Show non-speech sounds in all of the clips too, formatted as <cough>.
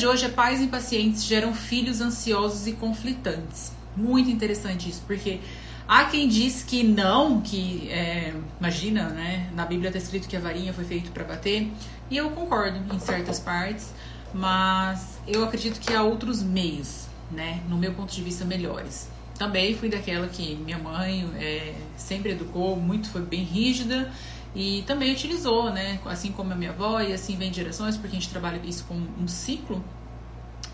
de hoje é pais impacientes geram filhos ansiosos e conflitantes. Muito interessante isso, porque há quem diz que não, que é, imagina, né? Na Bíblia está escrito que a varinha foi feita para bater, e eu concordo em certas partes, mas eu acredito que há outros meios, né? No meu ponto de vista, melhores. Também fui daquela que minha mãe é, sempre educou, muito foi bem rígida e também utilizou, né? Assim como a minha avó, e assim vem gerações, porque a gente trabalha isso com um ciclo.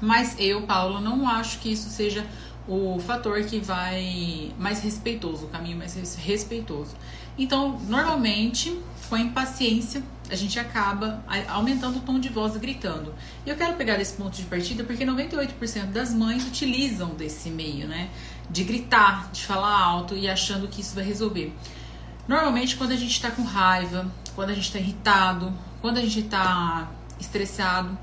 Mas eu, Paula, não acho que isso seja o fator que vai mais respeitoso, o caminho mais respeitoso. Então, normalmente, com a impaciência, a gente acaba aumentando o tom de voz gritando. E eu quero pegar desse ponto de partida porque 98% das mães utilizam desse meio, né? De gritar, de falar alto e achando que isso vai resolver. Normalmente, quando a gente está com raiva, quando a gente está irritado, quando a gente está estressado,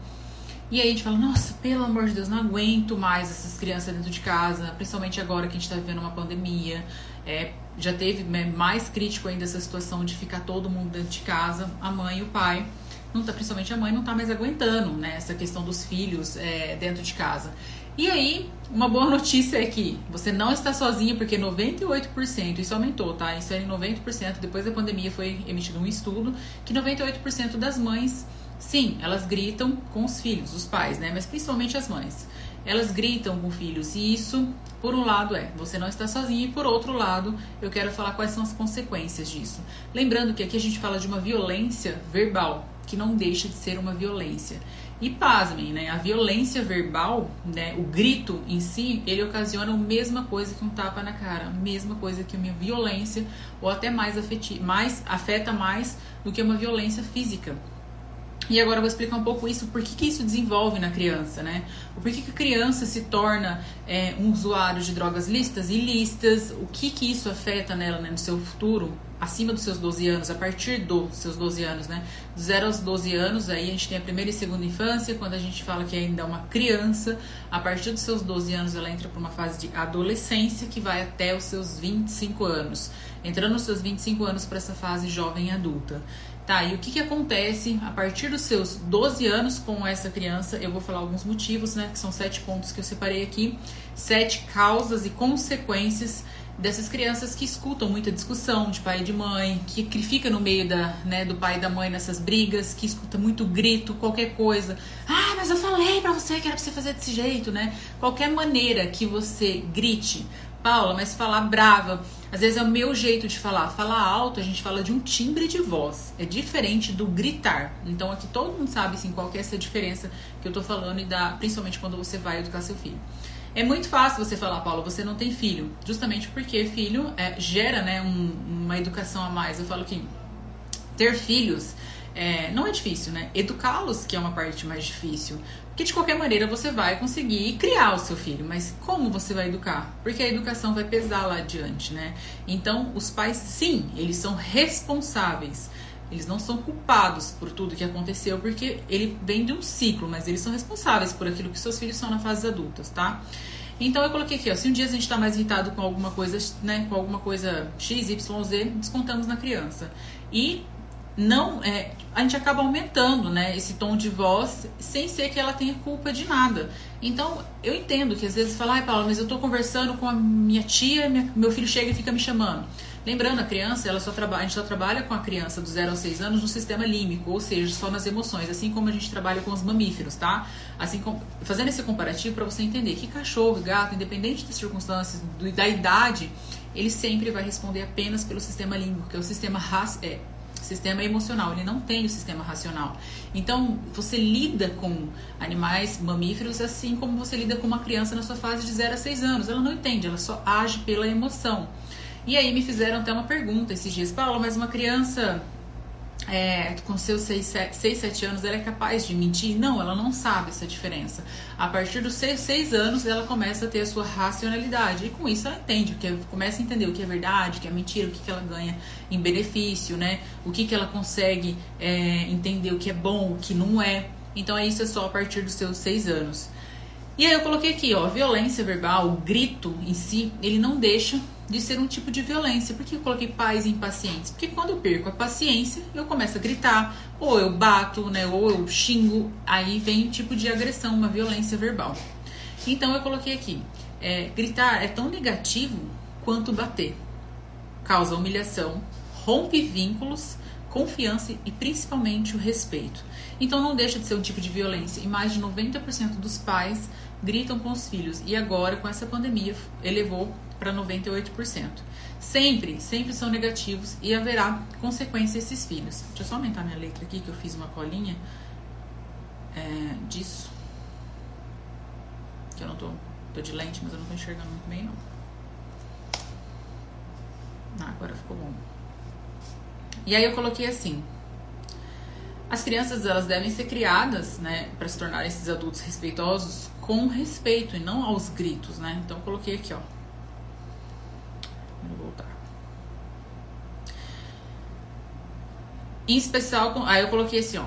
e aí a gente fala, nossa, pelo amor de Deus, não aguento mais essas crianças dentro de casa, principalmente agora que a gente está vivendo uma pandemia. É, já teve né, mais crítico ainda essa situação de ficar todo mundo dentro de casa, a mãe e o pai. Não tá, principalmente a mãe não tá mais aguentando, né? Essa questão dos filhos é, dentro de casa. E aí, uma boa notícia é que você não está sozinha, porque 98%, isso aumentou, tá? Isso é em 90%, depois da pandemia foi emitido um estudo que 98% das mães Sim, elas gritam com os filhos, os pais, né? Mas principalmente as mães. Elas gritam com filhos e isso, por um lado, é você não está sozinho e por outro lado, eu quero falar quais são as consequências disso. Lembrando que aqui a gente fala de uma violência verbal, que não deixa de ser uma violência. E pasmem, né? A violência verbal, né? O grito em si, ele ocasiona a mesma coisa que um tapa na cara, a mesma coisa que uma violência, ou até mais, afeti mais afeta mais do que uma violência física. E agora eu vou explicar um pouco isso, por que, que isso desenvolve na criança, né? O porquê que a criança se torna é, um usuário de drogas listas e listas, o que que isso afeta nela, né, no seu futuro, acima dos seus 12 anos, a partir dos seus 12 anos, né? Do 0 aos 12 anos, aí a gente tem a primeira e segunda infância, quando a gente fala que ainda é uma criança, a partir dos seus 12 anos ela entra para uma fase de adolescência que vai até os seus 25 anos. Entrando nos seus 25 anos para essa fase jovem adulta. Tá, e o que, que acontece a partir dos seus 12 anos com essa criança? Eu vou falar alguns motivos, né? Que são sete pontos que eu separei aqui. Sete causas e consequências dessas crianças que escutam muita discussão de pai e de mãe, que, que fica no meio da, né, do pai e da mãe nessas brigas, que escuta muito grito, qualquer coisa. Ah, mas eu falei pra você que era pra você fazer desse jeito, né? Qualquer maneira que você grite, Paula, mas falar brava, às vezes é o meu jeito de falar. Falar alto, a gente fala de um timbre de voz. É diferente do gritar. Então aqui todo mundo sabe assim, qual é essa diferença que eu tô falando e dá, principalmente quando você vai educar seu filho. É muito fácil você falar, Paula, você não tem filho. Justamente porque filho é, gera né, um, uma educação a mais. Eu falo que ter filhos é, não é difícil, né? Educá-los que é uma parte mais difícil. Porque de qualquer maneira você vai conseguir criar o seu filho, mas como você vai educar? Porque a educação vai pesar lá adiante, né? Então, os pais, sim, eles são responsáveis. Eles não são culpados por tudo que aconteceu, porque ele vem de um ciclo, mas eles são responsáveis por aquilo que seus filhos são na fase adultas, tá? Então eu coloquei aqui, ó, se um dia a gente está mais irritado com alguma coisa, né, com alguma coisa X, Y, Z, descontamos na criança. E não é, a gente acaba aumentando né, esse tom de voz sem ser que ela tenha culpa de nada. Então, eu entendo que às vezes fala, ai Paula, mas eu estou conversando com a minha tia, minha, meu filho chega e fica me chamando. Lembrando, a criança, ela só a gente só trabalha com a criança dos 0 aos 6 anos no sistema límbico, ou seja, só nas emoções, assim como a gente trabalha com os mamíferos, tá? Assim como, fazendo esse comparativo para você entender que cachorro, gato, independente das circunstâncias, do, da idade, ele sempre vai responder apenas pelo sistema límbico, que é o sistema é, sistema emocional, ele não tem o sistema racional. Então, você lida com animais mamíferos assim como você lida com uma criança na sua fase de 0 a 6 anos. Ela não entende, ela só age pela emoção. E aí me fizeram até uma pergunta esses dias, Paula, mas uma criança é, com seus 6, 7, anos, ela é capaz de mentir? Não, ela não sabe essa diferença. A partir dos 6, 6 anos, ela começa a ter a sua racionalidade. E com isso ela entende, o que é, começa a entender o que é verdade, o que é mentira, o que, que ela ganha em benefício, né? O que, que ela consegue é, entender o que é bom, o que não é. Então, isso é só a partir dos seus 6 anos. E aí eu coloquei aqui, ó, violência verbal, o grito em si, ele não deixa de ser um tipo de violência. Por que eu coloquei pais impacientes? Porque quando eu perco a paciência, eu começo a gritar, ou eu bato, né, ou eu xingo, aí vem um tipo de agressão, uma violência verbal. Então eu coloquei aqui, é, gritar é tão negativo quanto bater. Causa humilhação, rompe vínculos, confiança e principalmente o respeito. Então não deixa de ser um tipo de violência. E mais de 90% dos pais gritam com os filhos. E agora, com essa pandemia, elevou para 98%. Sempre, sempre são negativos e haverá consequência a esses filhos. Deixa eu só aumentar minha letra aqui, que eu fiz uma colinha é, disso. Que eu não tô, tô de lente, mas eu não tô enxergando muito bem, não. Ah, agora ficou bom. E aí eu coloquei assim: as crianças elas devem ser criadas, né, para se tornarem esses adultos respeitosos com respeito e não aos gritos, né? Então eu coloquei aqui, ó. Vou voltar. Em especial, aí eu coloquei assim, ó.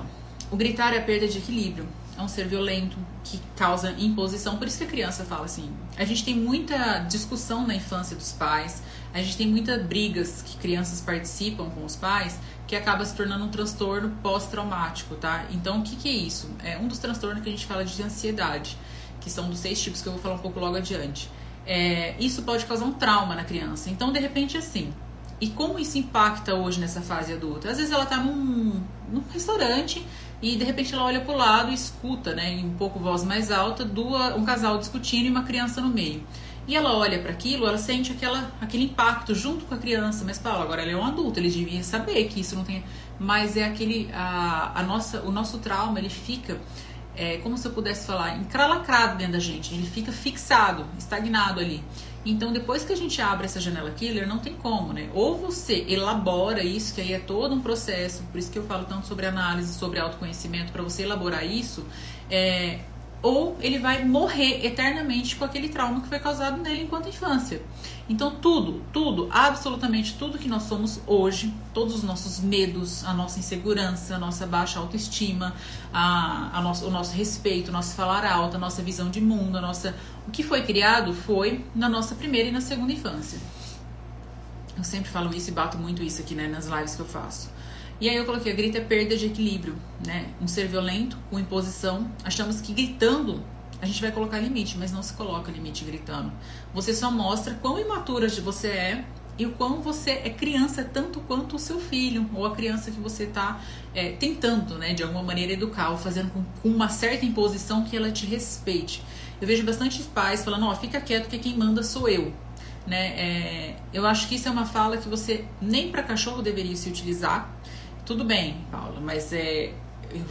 O gritar é a perda de equilíbrio. É um ser violento que causa imposição. Por isso que a criança fala assim. A gente tem muita discussão na infância dos pais a gente tem muitas brigas que crianças participam com os pais que acaba se tornando um transtorno pós-traumático, tá? Então, o que, que é isso? É um dos transtornos que a gente fala de ansiedade, que são dos seis tipos que eu vou falar um pouco logo adiante. É, isso pode causar um trauma na criança. Então, de repente, assim. E como isso impacta hoje nessa fase adulta? Às vezes ela tá num, num restaurante e de repente ela olha para o lado e escuta, né, em um pouco voz mais alta, duas, um casal discutindo e uma criança no meio. E ela olha para aquilo, ela sente aquela, aquele impacto junto com a criança, mas fala, agora ele é um adulto, ele devia saber que isso não tem. Mas é aquele. A, a nossa, o nosso trauma, ele fica. É, como se eu pudesse falar, encralacrado dentro da gente, ele fica fixado, estagnado ali. Então, depois que a gente abre essa janela killer, não tem como, né? Ou você elabora isso, que aí é todo um processo, por isso que eu falo tanto sobre análise, sobre autoconhecimento, para você elaborar isso, é, ou ele vai morrer eternamente com aquele trauma que foi causado nele enquanto infância. Então, tudo, tudo, absolutamente tudo que nós somos hoje, todos os nossos medos, a nossa insegurança, a nossa baixa autoestima, a, a nosso, o nosso respeito, o nosso falar alto, a nossa visão de mundo, a nossa, o que foi criado foi na nossa primeira e na segunda infância. Eu sempre falo isso e bato muito isso aqui né, nas lives que eu faço. E aí eu coloquei, grita é perda de equilíbrio, né? Um ser violento, com imposição. Achamos que gritando a gente vai colocar limite, mas não se coloca limite gritando. Você só mostra quão imatura você é e o quão você é criança tanto quanto o seu filho ou a criança que você está é, tentando, né, de alguma maneira educar ou fazendo com, com, uma certa imposição que ela te respeite. Eu vejo bastante pais falando, ó, oh, fica quieto que quem manda sou eu. Né? É, eu acho que isso é uma fala que você nem para cachorro deveria se utilizar, tudo bem, Paula, mas é.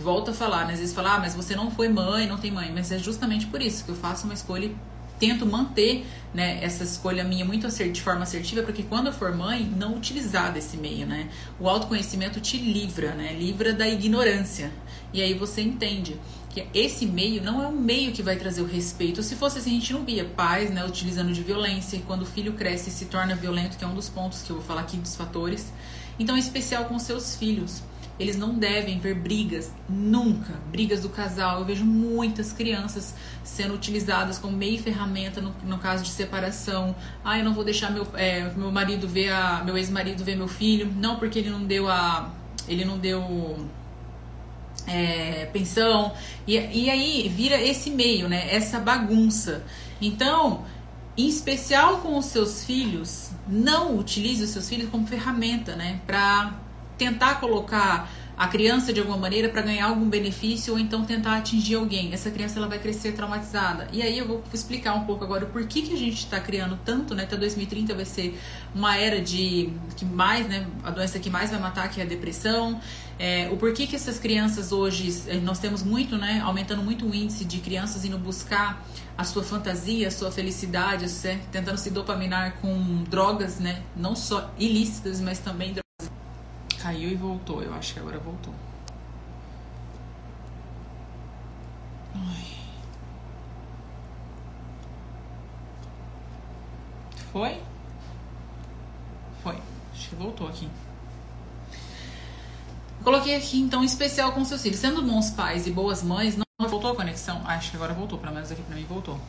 Volto a falar, né? Às vezes falar, ah, mas você não foi mãe, não tem mãe. Mas é justamente por isso que eu faço uma escolha e tento manter né, essa escolha minha muito de forma assertiva, porque quando eu for mãe, não utilizar desse meio, né? O autoconhecimento te livra, né? Livra da ignorância. E aí você entende que esse meio não é um meio que vai trazer o respeito. Se fosse assim, a gente não via pais né, utilizando de violência, e quando o filho cresce e se torna violento, que é um dos pontos que eu vou falar aqui dos fatores. Então, em especial com seus filhos. Eles não devem ver brigas, nunca. Brigas do casal. Eu vejo muitas crianças sendo utilizadas como meio ferramenta no, no caso de separação. Ah, eu não vou deixar meu, é, meu marido ver a. meu ex-marido ver meu filho. Não, porque ele não deu a. Ele não deu. É, pensão. E, e aí vira esse meio, né? Essa bagunça. Então, em especial com os seus filhos, não utilize os seus filhos como ferramenta, né? Para tentar colocar a criança de alguma maneira para ganhar algum benefício ou então tentar atingir alguém. Essa criança ela vai crescer traumatizada. E aí eu vou explicar um pouco agora o porquê que a gente está criando tanto, né? Até 2030 vai ser uma era de que mais, né? A doença que mais vai matar que é a depressão. É, o porquê que essas crianças hoje eh, nós temos muito, né? Aumentando muito o índice de crianças indo buscar a sua fantasia, a sua felicidade, tentando se dopaminar com drogas, né? Não só ilícitas, mas também drogas Caiu e voltou. Eu acho que agora voltou. Foi? Foi. Acho que voltou aqui. Coloquei aqui, então, especial com seus filhos. Sendo bons pais e boas mães, não Voltou a conexão? Acho que agora voltou, pelo menos aqui pra mim voltou.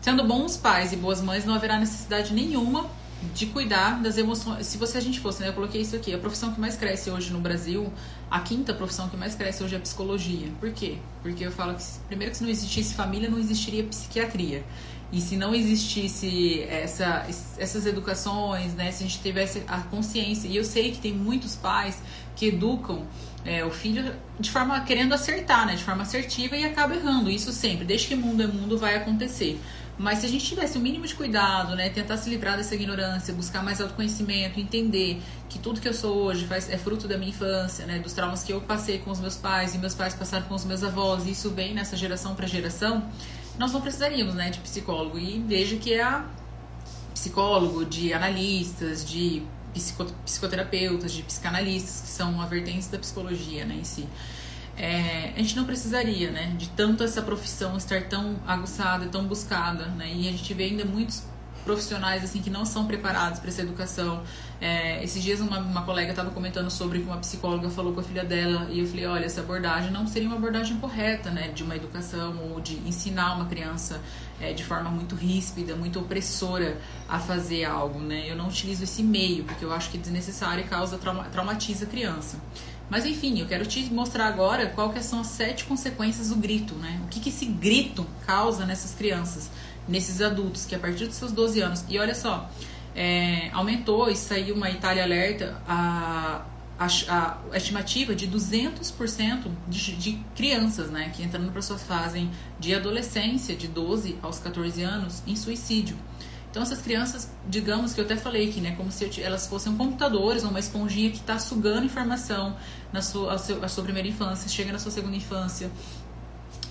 Sendo bons pais e boas mães, não haverá necessidade nenhuma de cuidar das emoções. Se você a gente fosse, né, eu coloquei isso aqui, a profissão que mais cresce hoje no Brasil, a quinta profissão que mais cresce hoje é a psicologia. Por quê? Porque eu falo que primeiro que se não existisse família, não existiria psiquiatria. E se não existisse essa, essas educações, né, se a gente tivesse a consciência, e eu sei que tem muitos pais que educam é, o filho de forma querendo acertar, né, de forma assertiva e acaba errando. Isso sempre, desde que mundo é mundo, vai acontecer. Mas se a gente tivesse o mínimo de cuidado, né, tentar se livrar dessa ignorância, buscar mais autoconhecimento, entender que tudo que eu sou hoje faz, é fruto da minha infância, né, dos traumas que eu passei com os meus pais e meus pais passaram com os meus avós, e isso vem nessa geração para geração, nós não precisaríamos, né, de psicólogo. E veja que é psicólogo, de analistas, de psicoterapeutas, de psicanalistas, que são a vertente da psicologia, né, em si é, a gente não precisaria, né, de tanto essa profissão estar tão aguçada, tão buscada, né, e a gente vê ainda muitos profissionais assim que não são preparados para essa educação. É, esses dias uma, uma colega estava comentando sobre que uma psicóloga falou com a filha dela e eu falei, olha, essa abordagem não seria uma abordagem correta, né, de uma educação ou de ensinar uma criança é, de forma muito ríspida, muito opressora a fazer algo, né? Eu não utilizo esse meio porque eu acho que é desnecessário e causa trauma, traumatiza a criança. Mas enfim, eu quero te mostrar agora que são as sete consequências do grito, né? O que, que esse grito causa nessas crianças, nesses adultos, que a partir dos seus 12 anos. E olha só, é, aumentou e saiu uma Itália Alerta a, a, a estimativa de 200% de, de crianças, né? Que entrando para sua fase de adolescência, de 12 aos 14 anos, em suicídio. Então essas crianças, digamos que eu até falei aqui, né, como se elas fossem computadores ou uma esponjinha que está sugando informação na sua, a, a sua primeira infância, chega na sua segunda infância.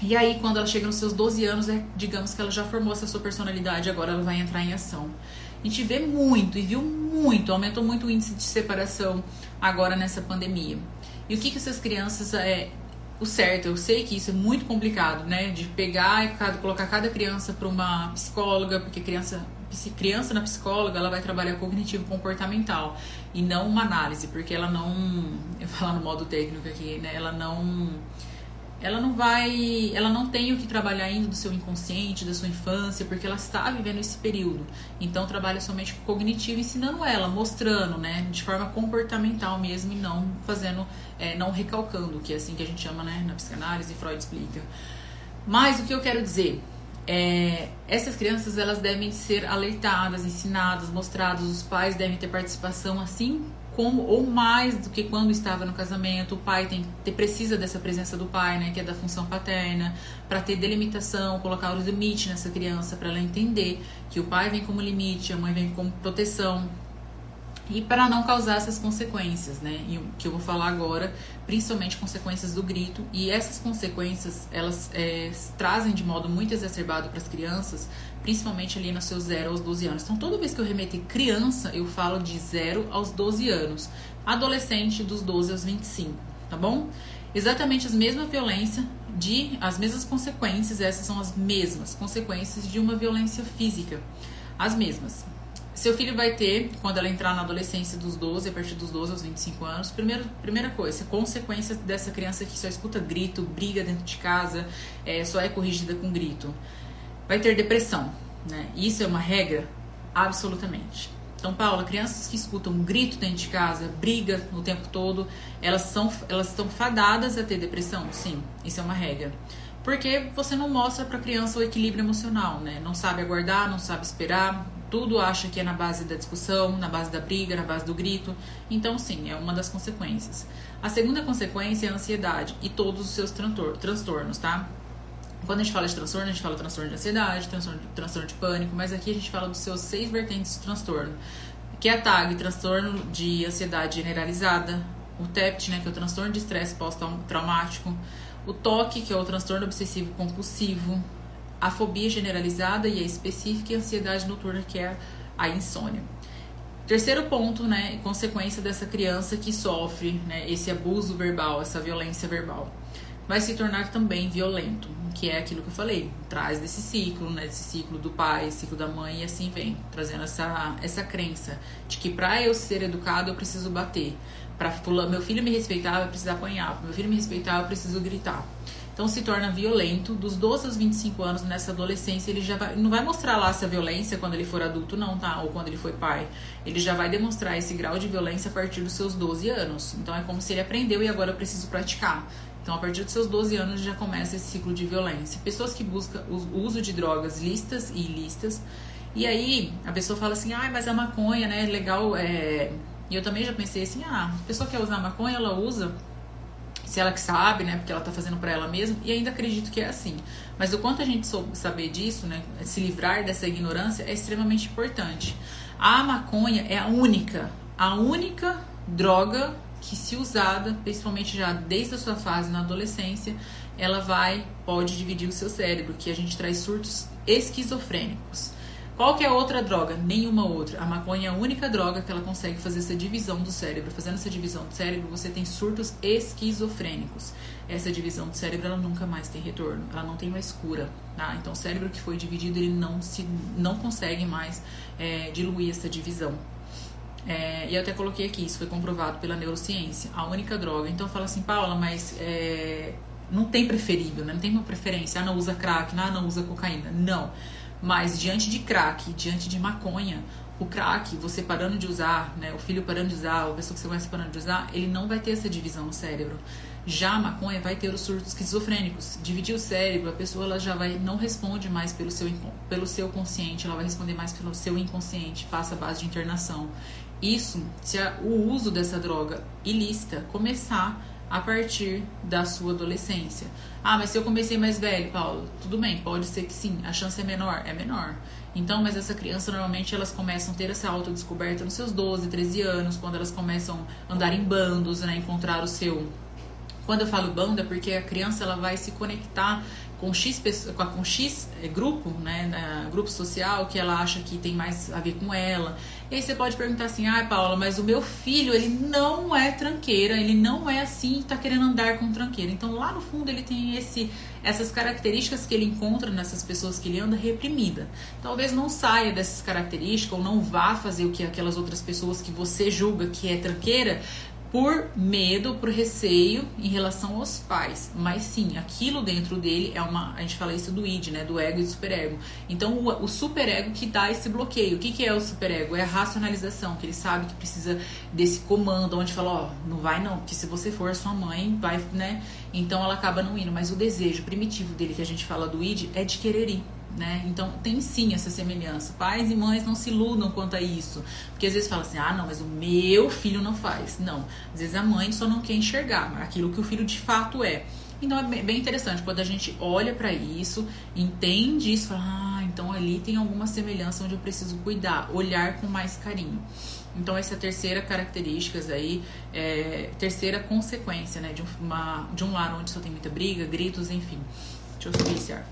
E aí, quando ela chega nos seus 12 anos, é, digamos que ela já formou essa sua personalidade, agora ela vai entrar em ação. A gente vê muito e viu muito, aumentou muito o índice de separação agora nessa pandemia. E o que, que essas crianças é, o certo. Eu sei que isso é muito complicado, né? De pegar e colocar cada criança para uma psicóloga, porque criança criança na psicóloga, ela vai trabalhar cognitivo comportamental e não uma análise, porque ela não, <laughs> eu falar no modo técnico aqui, né, ela não ela não vai, ela não tem o que trabalhar ainda do seu inconsciente, da sua infância, porque ela está vivendo esse período. Então trabalha somente com cognitivo, ensinando ela, mostrando, né, de forma comportamental mesmo e não fazendo, é, não recalcando, que é assim que a gente chama, né, na psicanálise, Freud explica. Mas o que eu quero dizer, é, essas crianças elas devem ser alertadas, ensinadas, mostradas, os pais devem ter participação assim como ou mais do que quando estava no casamento. O pai tem ter, precisa dessa presença do pai, né, que é da função paterna, para ter delimitação, colocar o limite nessa criança para ela entender que o pai vem como limite, a mãe vem como proteção, e para não causar essas consequências, né? E que eu vou falar agora, principalmente consequências do grito. E essas consequências, elas é, trazem de modo muito exacerbado para as crianças, principalmente ali nos seus 0 aos 12 anos. Então, toda vez que eu remeter criança, eu falo de 0 aos 12 anos. Adolescente, dos 12 aos 25, tá bom? Exatamente as mesmas violência de as mesmas consequências, essas são as mesmas consequências de uma violência física. As mesmas. Seu filho vai ter, quando ela entrar na adolescência dos 12, a partir dos 12 aos 25 anos, primeiro, primeira coisa, consequência dessa criança que só escuta grito, briga dentro de casa, é, só é corrigida com grito. Vai ter depressão, né? Isso é uma regra? Absolutamente. Então, Paula, crianças que escutam grito dentro de casa, briga o tempo todo, elas, são, elas estão fadadas a ter depressão? Sim, isso é uma regra. Porque você não mostra para a criança o equilíbrio emocional, né? Não sabe aguardar, não sabe esperar, tudo acha que é na base da discussão, na base da briga, na base do grito. Então, sim, é uma das consequências. A segunda consequência é a ansiedade e todos os seus transtornos, tá? Quando a gente fala de transtorno, a gente fala de transtorno de ansiedade, transtorno de, transtorno de pânico, mas aqui a gente fala dos seus seis vertentes de transtorno, que é a TAG, transtorno de ansiedade generalizada, o TEPT, né, que é o transtorno de estresse pós-traumático, o TOC, que é o transtorno obsessivo compulsivo, a fobia generalizada e a específica e a ansiedade noturna, que é a insônia. Terceiro ponto, né, consequência dessa criança que sofre né, esse abuso verbal, essa violência verbal, vai se tornar também violento, que é aquilo que eu falei, traz desse ciclo, né, desse ciclo do pai, ciclo da mãe e assim vem, trazendo essa, essa crença de que para eu ser educado eu preciso bater, para meu filho me respeitar eu preciso apanhar, para meu filho me respeitar eu preciso gritar. Então se torna violento. Dos 12 aos 25 anos, nessa adolescência, ele já vai, não vai mostrar lá essa violência quando ele for adulto, não, tá? Ou quando ele for pai. Ele já vai demonstrar esse grau de violência a partir dos seus 12 anos. Então é como se ele aprendeu e agora eu preciso praticar. Então, a partir dos seus 12 anos já começa esse ciclo de violência. Pessoas que buscam o uso de drogas listas e ilícitas. E aí, a pessoa fala assim: ah, mas a maconha, né? Legal. É... E eu também já pensei assim: ah, a pessoa quer usar maconha, ela usa se ela que sabe, né? Porque ela tá fazendo para ela mesma, e ainda acredito que é assim. Mas o quanto a gente soube saber disso, né? Se livrar dessa ignorância é extremamente importante. A maconha é a única, a única droga que se usada, principalmente já desde a sua fase na adolescência, ela vai pode dividir o seu cérebro, que a gente traz surtos esquizofrênicos. Qual que é a outra droga? Nenhuma outra. A maconha é a única droga que ela consegue fazer essa divisão do cérebro. Fazendo essa divisão do cérebro, você tem surtos esquizofrênicos. Essa divisão do cérebro, ela nunca mais tem retorno. Ela não tem mais cura. Tá? Então, o cérebro que foi dividido, ele não, se, não consegue mais é, diluir essa divisão. É, e eu até coloquei aqui, isso foi comprovado pela neurociência, a única droga. Então fala assim, Paula, mas é, não tem preferível, né? não tem uma preferência. Ah, não usa crack, ah, não usa cocaína. Não. Mas diante de crack, diante de maconha, o crack, você parando de usar, né, o filho parando de usar, a pessoa que você conhece parando de usar, ele não vai ter essa divisão no cérebro. Já a maconha vai ter os surtos esquizofrênicos. Dividir o cérebro, a pessoa ela já vai não responde mais pelo seu, pelo seu consciente, ela vai responder mais pelo seu inconsciente, passa a base de internação. Isso se a, o uso dessa droga ilícita começar a partir da sua adolescência. Ah, mas se eu comecei mais velho, Paulo, tudo bem, pode ser que sim, a chance é menor, é menor. Então, mas essa criança normalmente elas começam a ter essa autodescoberta nos seus 12, 13 anos, quando elas começam a andar em bandos, né, encontrar o seu quando eu falo banda, é porque a criança ela vai se conectar com X, com X é, grupo, né, grupo social, que ela acha que tem mais a ver com ela. E aí você pode perguntar assim, ah, Paula, mas o meu filho, ele não é tranqueira, ele não é assim, tá querendo andar com tranqueira. Então lá no fundo ele tem esse, essas características que ele encontra nessas pessoas que ele anda reprimida. Talvez não saia dessas características ou não vá fazer o que aquelas outras pessoas que você julga que é tranqueira, por medo, por receio em relação aos pais. Mas sim, aquilo dentro dele é uma. A gente fala isso do id, né? Do ego e do superego. Então, o, o superego que dá esse bloqueio. O que, que é o superego? É a racionalização, que ele sabe que precisa desse comando, onde fala, ó, oh, não vai não, que se você for sua mãe, vai, né? Então ela acaba não indo. Mas o desejo primitivo dele, que a gente fala do id, é de querer ir né? Então tem sim essa semelhança. Pais e mães não se iludam quanto a isso. Porque às vezes fala assim: ah, não, mas o meu filho não faz. Não. Às vezes a mãe só não quer enxergar aquilo que o filho de fato é. Então é bem interessante quando a gente olha para isso, entende isso, fala: ah, então ali tem alguma semelhança onde eu preciso cuidar, olhar com mais carinho. Então essa é a terceira característica aí, é, terceira consequência, né, de, uma, de um lar onde só tem muita briga, gritos, enfim. Deixa eu subir esse ar.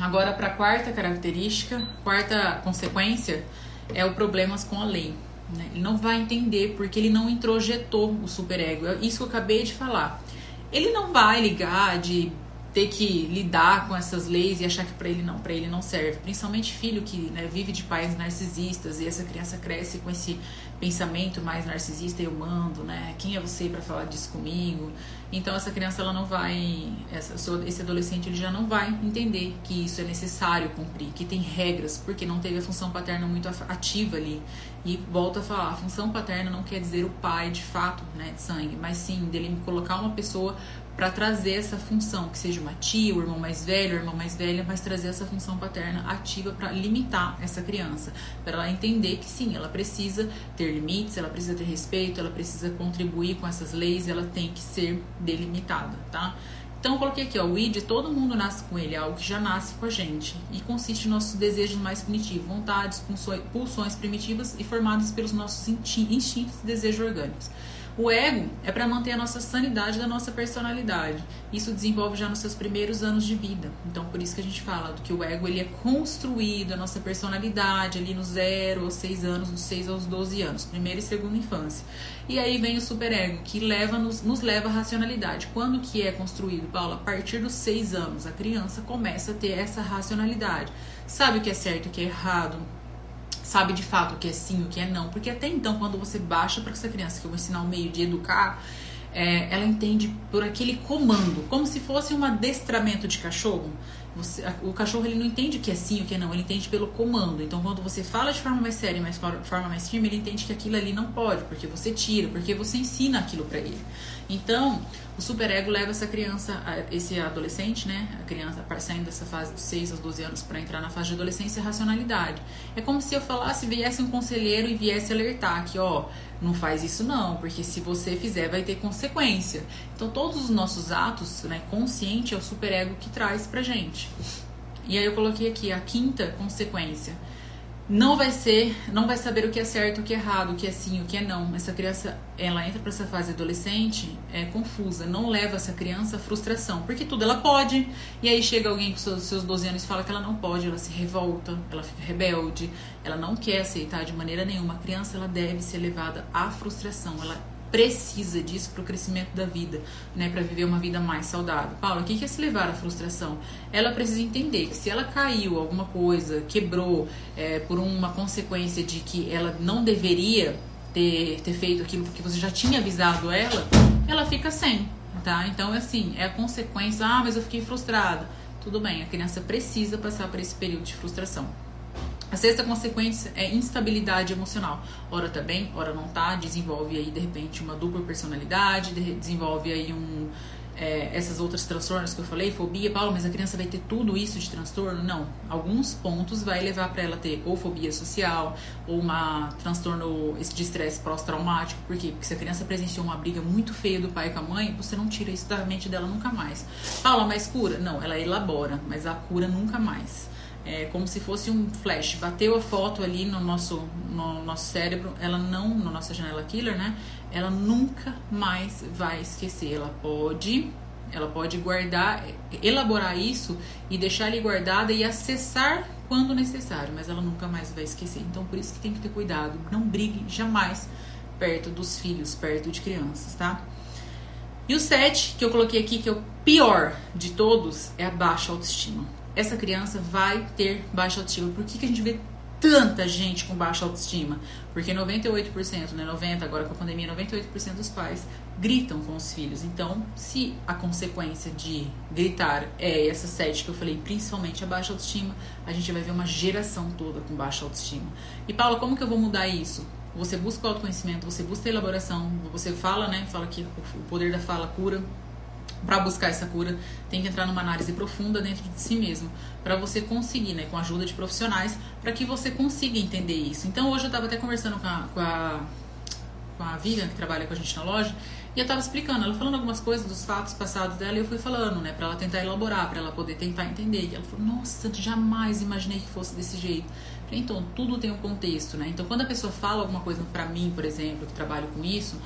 Agora, para a quarta característica, quarta consequência, é o problemas com a lei. Né? Ele não vai entender porque ele não introjetou o superego. É isso que eu acabei de falar. Ele não vai ligar de ter que lidar com essas leis e achar que para ele não, para ele não serve. Principalmente filho que né, vive de pais narcisistas e essa criança cresce com esse pensamento mais narcisista eu mando, né? Quem é você para falar disso comigo? Então essa criança ela não vai, essa, esse adolescente ele já não vai entender que isso é necessário cumprir, que tem regras, porque não teve a função paterna muito ativa ali. E volta a falar, a função paterna não quer dizer o pai de fato, né, de sangue, mas sim dele colocar uma pessoa para trazer essa função, que seja uma tia, o irmão mais velho, a irmã mais velha, mas trazer essa função paterna ativa para limitar essa criança, para ela entender que sim, ela precisa ter limites, ela precisa ter respeito, ela precisa contribuir com essas leis, ela tem que ser delimitada, tá? Então eu coloquei aqui, ó, o id, todo mundo nasce com ele, é algo que já nasce com a gente e consiste em nossos desejos mais primitivos, vontades, pulsões primitivas e formadas pelos nossos instintos e desejos orgânicos. O ego é para manter a nossa sanidade da nossa personalidade. Isso desenvolve já nos seus primeiros anos de vida. Então, por isso que a gente fala do que o ego ele é construído, a nossa personalidade ali no 0 aos 6 anos, dos 6 aos 12 anos, primeira e segunda infância. E aí vem o superego, que leva nos, nos leva à racionalidade. Quando que é construído, Paula? A partir dos 6 anos, a criança começa a ter essa racionalidade. Sabe o que é certo e o que é errado? Sabe de fato o que é sim, o que é não. Porque até então, quando você baixa para essa criança, que eu vou ensinar o meio de educar, é, ela entende por aquele comando, como se fosse um adestramento de cachorro. Você, o cachorro ele não entende o que é sim o que é não, ele entende pelo comando. Então, quando você fala de forma mais séria, mais forma mais firme, ele entende que aquilo ali não pode, porque você tira, porque você ensina aquilo para ele. Então, o superego leva essa criança, esse adolescente, né, a criança saindo dessa fase dos 6 aos 12 anos para entrar na fase de adolescência, a racionalidade. É como se eu falasse, viesse um conselheiro e viesse alertar que, ó, não faz isso não, porque se você fizer vai ter consequência. Então, todos os nossos atos, né, consciente é o superego que traz pra gente. E aí eu coloquei aqui a quinta consequência não vai ser, não vai saber o que é certo, o que é errado, o que é sim, o que é não. Essa criança, ela entra para essa fase adolescente, é confusa, não leva essa criança à frustração, porque tudo ela pode, e aí chega alguém com seus, seus 12 anos e fala que ela não pode, ela se revolta, ela fica rebelde, ela não quer aceitar de maneira nenhuma. A criança, ela deve ser levada à frustração, ela precisa disso para o crescimento da vida, né, para viver uma vida mais saudável. Paula, o que é se levar à frustração? Ela precisa entender que se ela caiu alguma coisa, quebrou é, por uma consequência de que ela não deveria ter, ter feito aquilo porque você já tinha avisado ela, ela fica sem, tá? Então, assim, é a consequência, ah, mas eu fiquei frustrada. Tudo bem, a criança precisa passar por esse período de frustração. A sexta consequência é instabilidade emocional. Ora tá bem, ora não tá, desenvolve aí de repente uma dupla personalidade, desenvolve aí um é, essas outras transtornos que eu falei, fobia, Paulo, mas a criança vai ter tudo isso de transtorno? Não. Alguns pontos vai levar para ela ter ou fobia social, ou uma transtorno de estresse pós-traumático. Por quê? Porque se a criança presenciou uma briga muito feia do pai com a mãe, você não tira isso da mente dela nunca mais. Paula, mas cura? Não, ela elabora, mas a cura nunca mais é como se fosse um flash. Bateu a foto ali no nosso, no nosso cérebro, ela não, na nossa janela killer, né? Ela nunca mais vai esquecer. Ela pode, ela pode guardar, elaborar isso e deixar ali guardada e acessar quando necessário, mas ela nunca mais vai esquecer. Então, por isso que tem que ter cuidado. Não brigue jamais perto dos filhos, perto de crianças, tá? E o 7, que eu coloquei aqui, que é o pior de todos, é a baixa autoestima essa criança vai ter baixa autoestima. Por que, que a gente vê tanta gente com baixa autoestima? Porque 98%, né, 90% agora com a pandemia, 98% dos pais gritam com os filhos. Então, se a consequência de gritar é essa sete que eu falei, principalmente a baixa autoestima, a gente vai ver uma geração toda com baixa autoestima. E Paula, como que eu vou mudar isso? Você busca o autoconhecimento, você busca a elaboração, você fala, né? Fala que o poder da fala cura, para buscar essa cura, tem que entrar numa análise profunda dentro de si mesmo, para você conseguir, né, com a ajuda de profissionais, para que você consiga entender isso. Então, hoje eu estava até conversando com a, com a, com a Vivian, que trabalha com a gente na loja, e eu estava explicando, ela falando algumas coisas dos fatos passados dela, e eu fui falando, né, para ela tentar elaborar, para ela poder tentar entender. E ela falou: "Nossa, jamais imaginei que fosse desse jeito". Então, tudo tem um contexto, né? Então, quando a pessoa fala alguma coisa para mim, por exemplo, que trabalho com isso,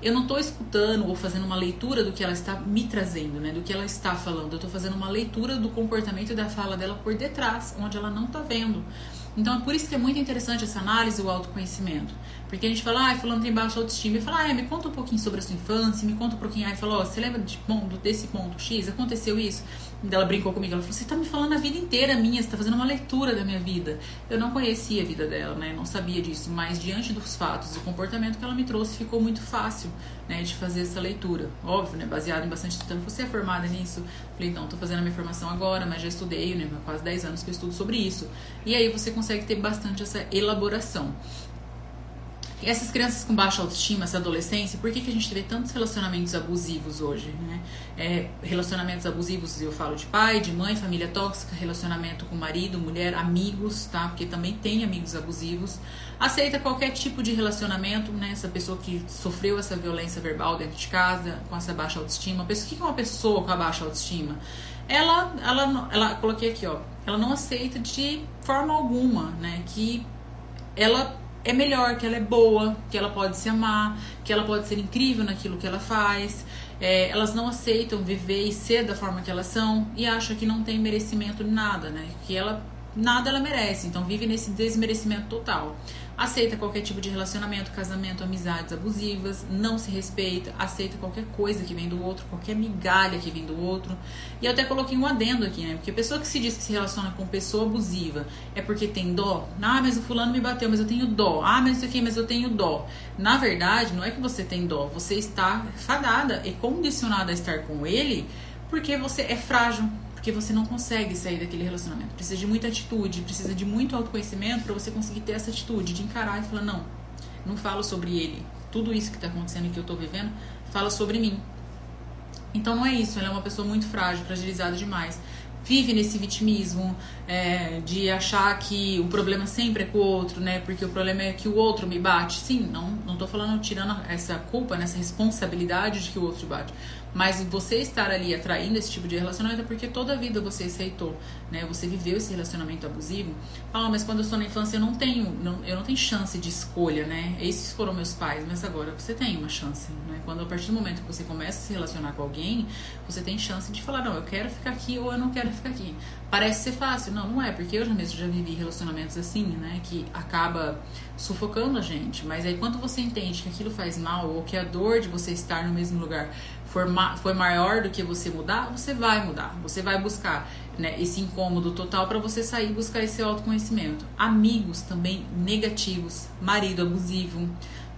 eu não estou escutando ou fazendo uma leitura do que ela está me trazendo, né? Do que ela está falando. Eu estou fazendo uma leitura do comportamento e da fala dela por detrás, onde ela não está vendo. Então é por isso que é muito interessante essa análise o autoconhecimento. Porque a gente fala, ah, falando tem baixa autoestima, e fala, ah, me conta um pouquinho sobre a sua infância, me conta um pouquinho, aí falou, oh, você lembra de desse ponto X? Aconteceu isso? Ela brincou comigo, ela falou, você está me falando a vida inteira minha, você está fazendo uma leitura da minha vida. Eu não conhecia a vida dela, né? Não sabia disso, mas diante dos fatos e comportamento que ela me trouxe, ficou muito fácil, né, de fazer essa leitura. Óbvio, né, baseado em bastante estudo. Você é formada nisso? Falei, então, estou fazendo a minha formação agora, mas já estudei, né, quase 10 anos que eu estudo sobre isso. E aí você consegue ter bastante essa elaboração. Essas crianças com baixa autoestima, essa adolescência, por que, que a gente vê tantos relacionamentos abusivos hoje? Né? É, relacionamentos abusivos, eu falo de pai, de mãe, família tóxica, relacionamento com marido, mulher, amigos, tá? Porque também tem amigos abusivos. Aceita qualquer tipo de relacionamento, né? Essa pessoa que sofreu essa violência verbal dentro de casa, com essa baixa autoestima. O que é uma pessoa com a baixa autoestima? Ela, ela, ela, coloquei aqui, ó, ela não aceita de forma alguma, né? Que ela é melhor, que ela é boa, que ela pode se amar, que ela pode ser incrível naquilo que ela faz. É, elas não aceitam viver e ser da forma que elas são e acham que não tem merecimento de nada, né? Que ela nada ela merece, então vive nesse desmerecimento total. Aceita qualquer tipo de relacionamento, casamento, amizades abusivas, não se respeita, aceita qualquer coisa que vem do outro, qualquer migalha que vem do outro. E eu até coloquei um adendo aqui, né? Porque a pessoa que se diz que se relaciona com pessoa abusiva é porque tem dó. Ah, mas o fulano me bateu, mas eu tenho dó. Ah, mas isso aqui, mas eu tenho dó. Na verdade, não é que você tem dó, você está fadada e condicionada a estar com ele porque você é frágil, porque você não consegue sair daquele relacionamento. Precisa de muita atitude, precisa de muito autoconhecimento para você conseguir ter essa atitude de encarar e falar: não, não falo sobre ele. Tudo isso que está acontecendo e que eu estou vivendo fala sobre mim. Então não é isso, ela é uma pessoa muito frágil, fragilizada demais. Vive nesse vitimismo é, de achar que o problema sempre é com o outro, né? Porque o problema é que o outro me bate. Sim, não, não tô falando tirando essa culpa, nessa responsabilidade de que o outro te bate. Mas você estar ali atraindo esse tipo de relacionamento é porque toda a vida você aceitou, né? Você viveu esse relacionamento abusivo. Ah, mas quando eu estou na infância eu não tenho, não, eu não tenho chance de escolha, né? Esses foram meus pais, mas agora você tem uma chance, né? Quando a partir do momento que você começa a se relacionar com alguém, você tem chance de falar, não, eu quero ficar aqui ou eu não quero ficar aqui. Parece ser fácil, não, não é, porque eu já mesmo já vivi relacionamentos assim, né? Que acaba sufocando a gente. Mas aí quando você entende que aquilo faz mal ou que a dor de você estar no mesmo lugar for, ma foi maior do que você mudar, você vai mudar. Você vai buscar né, esse incômodo total para você sair e buscar esse autoconhecimento. Amigos também negativos, marido abusivo,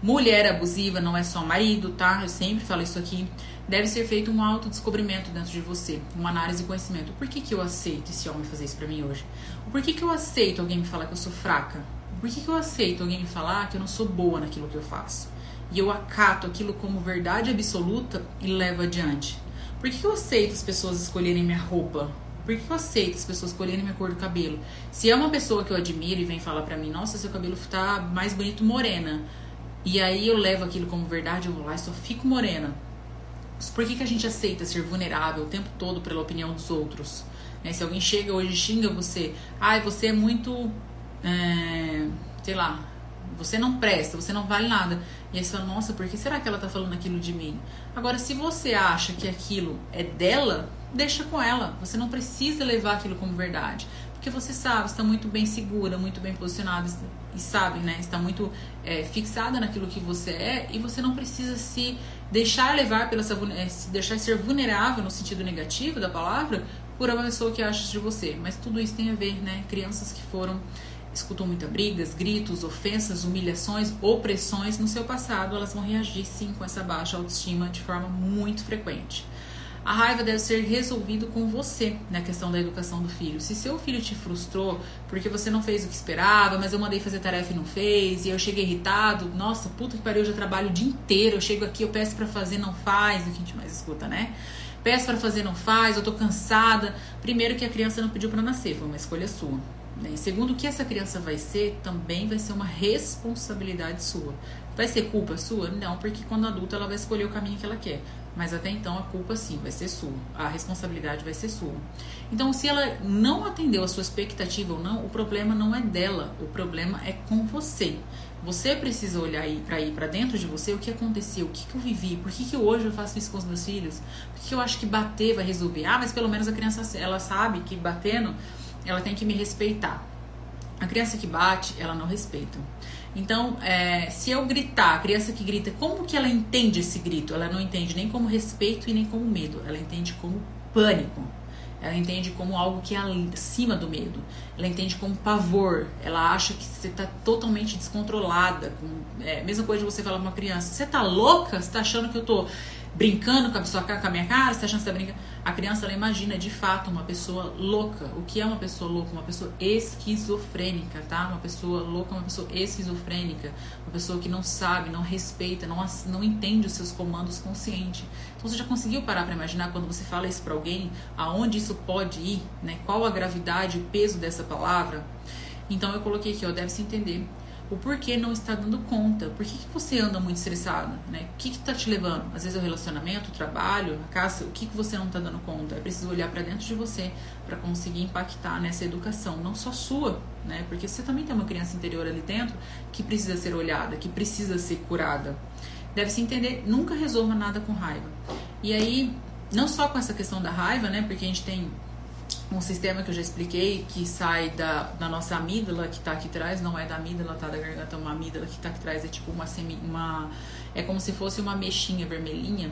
mulher abusiva, não é só marido, tá? Eu sempre falo isso aqui. Deve ser feito um autodescobrimento dentro de você, uma análise de conhecimento. Por que, que eu aceito esse homem fazer isso para mim hoje? Por que, que eu aceito alguém me falar que eu sou fraca? Por que, que eu aceito alguém me falar que eu não sou boa naquilo que eu faço? E eu acato aquilo como verdade absoluta e levo adiante? Por que eu aceito as pessoas escolherem minha roupa? Por que eu aceito as pessoas escolherem minha cor do cabelo? Se é uma pessoa que eu admiro e vem falar pra mim, nossa, seu cabelo tá mais bonito morena. E aí eu levo aquilo como verdade, eu vou lá e só fico morena. Por que, que a gente aceita ser vulnerável o tempo todo pela opinião dos outros? Né? Se alguém chega hoje e xinga você, ai, você é muito. É, sei lá, você não presta, você não vale nada. E aí você fala, nossa, por que será que ela tá falando aquilo de mim? Agora, se você acha que aquilo é dela, deixa com ela. Você não precisa levar aquilo como verdade. Porque você sabe, está muito bem segura, muito bem posicionada e sabe, né? Está muito é, fixada naquilo que você é e você não precisa se deixar levar pela essa, é, se deixar ser vulnerável no sentido negativo da palavra por uma pessoa que acha de você. Mas tudo isso tem a ver, né? Crianças que foram escutou muitas brigas, gritos, ofensas, humilhações, opressões no seu passado, elas vão reagir sim com essa baixa autoestima de forma muito frequente. A raiva deve ser resolvido com você na questão da educação do filho. Se seu filho te frustrou porque você não fez o que esperava, mas eu mandei fazer tarefa e não fez, e eu cheguei irritado, nossa, puta que pariu, eu já trabalho o dia inteiro, eu chego aqui, eu peço para fazer, não faz, o que a gente mais escuta, né? Peço para fazer, não faz, eu tô cansada. Primeiro que a criança não pediu para nascer, foi uma escolha sua. Né? Segundo, o que essa criança vai ser também vai ser uma responsabilidade sua. Vai ser culpa sua? Não, porque quando adulta ela vai escolher o caminho que ela quer. Mas até então a culpa sim vai ser sua. A responsabilidade vai ser sua. Então, se ela não atendeu a sua expectativa ou não, o problema não é dela, o problema é com você. Você precisa olhar para ir para dentro de você o que aconteceu, o que, que eu vivi, por que, que hoje eu faço isso com os meus filhos, por que eu acho que bater vai resolver. Ah, mas pelo menos a criança ela sabe que batendo ela tem que me respeitar. A criança que bate, ela não respeita. Então, é, se eu gritar, a criança que grita, como que ela entende esse grito? Ela não entende nem como respeito e nem como medo. Ela entende como pânico. Ela entende como algo que é acima do medo. Ela entende como pavor. Ela acha que você está totalmente descontrolada. É, mesma coisa de você falar para uma criança: Você está louca? Você está achando que eu estou brincando com a, sua, com a minha cara? Você está achando que você está brincando? A criança ela imagina de fato uma pessoa louca. O que é uma pessoa louca? Uma pessoa esquizofrênica, tá? Uma pessoa louca, uma pessoa esquizofrênica, uma pessoa que não sabe, não respeita, não, não entende os seus comandos consciente. Então você já conseguiu parar para imaginar quando você fala isso para alguém, aonde isso pode ir, né? Qual a gravidade, o peso dessa palavra? Então eu coloquei aqui, ó, deve se entender o porquê não está dando conta. Por que, que você anda muito estressado? Né? O que está te levando? Às vezes é o relacionamento, o trabalho, a casa. O que, que você não está dando conta? É preciso olhar para dentro de você para conseguir impactar nessa educação, não só sua, né? Porque você também tem uma criança interior ali dentro que precisa ser olhada, que precisa ser curada. Deve se entender, nunca resolva nada com raiva. E aí, não só com essa questão da raiva, né? Porque a gente tem um sistema que eu já expliquei, que sai da, da nossa amígdala, que está aqui atrás, não é da amígdala, tá da garganta, é uma amígdala que está aqui atrás, é tipo uma, semi, uma. É como se fosse uma mexinha vermelhinha,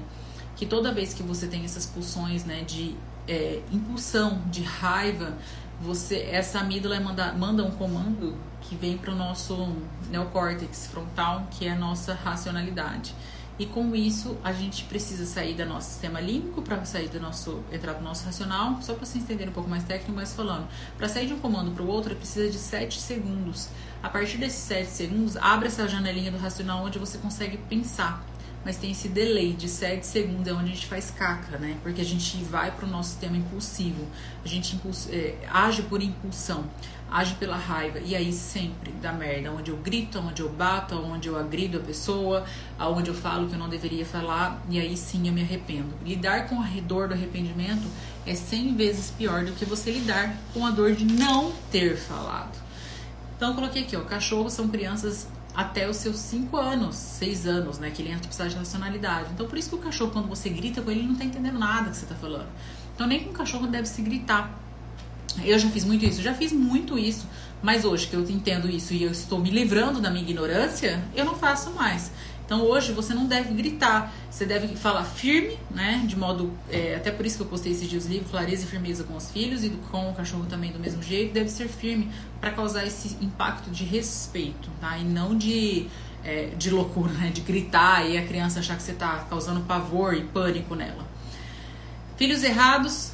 que toda vez que você tem essas pulsões né, de é, impulsão, de raiva, você essa amígdala é manda, manda um comando que vem para o nosso neocórtex frontal, que é a nossa racionalidade. E com isso, a gente precisa sair do nosso sistema límbico para sair do nosso entrar no nosso racional, só para vocês entenderem um pouco mais técnico, mas falando, para sair de um comando para o outro, precisa de 7 segundos. A partir desses 7 segundos, abre essa janelinha do racional onde você consegue pensar. Mas tem esse delay de 7 segundos, é onde a gente faz caca, né? Porque a gente vai para o nosso sistema impulsivo, a gente é, age por impulsão age pela raiva. E aí sempre dá merda. Onde eu grito, onde eu bato, onde eu agrido a pessoa, aonde eu falo que eu não deveria falar. E aí sim eu me arrependo. Lidar com a dor do arrependimento é 100 vezes pior do que você lidar com a dor de não ter falado. Então coloquei aqui, ó, cachorros são crianças até os seus 5 anos, 6 anos, né? Que ele entra processo de nacionalidade. Então por isso que o cachorro, quando você grita com ele, ele não tá entendendo nada que você tá falando. Então nem com o cachorro deve se gritar eu já fiz muito isso, já fiz muito isso, mas hoje que eu entendo isso e eu estou me livrando da minha ignorância, eu não faço mais. Então hoje você não deve gritar, você deve falar firme, né? De modo. É, até por isso que eu postei esses dias livros, clareza e firmeza com os filhos e com o cachorro também do mesmo jeito, deve ser firme para causar esse impacto de respeito, tá? E não de, é, de loucura, né? De gritar e a criança achar que você está causando pavor e pânico nela. Filhos errados,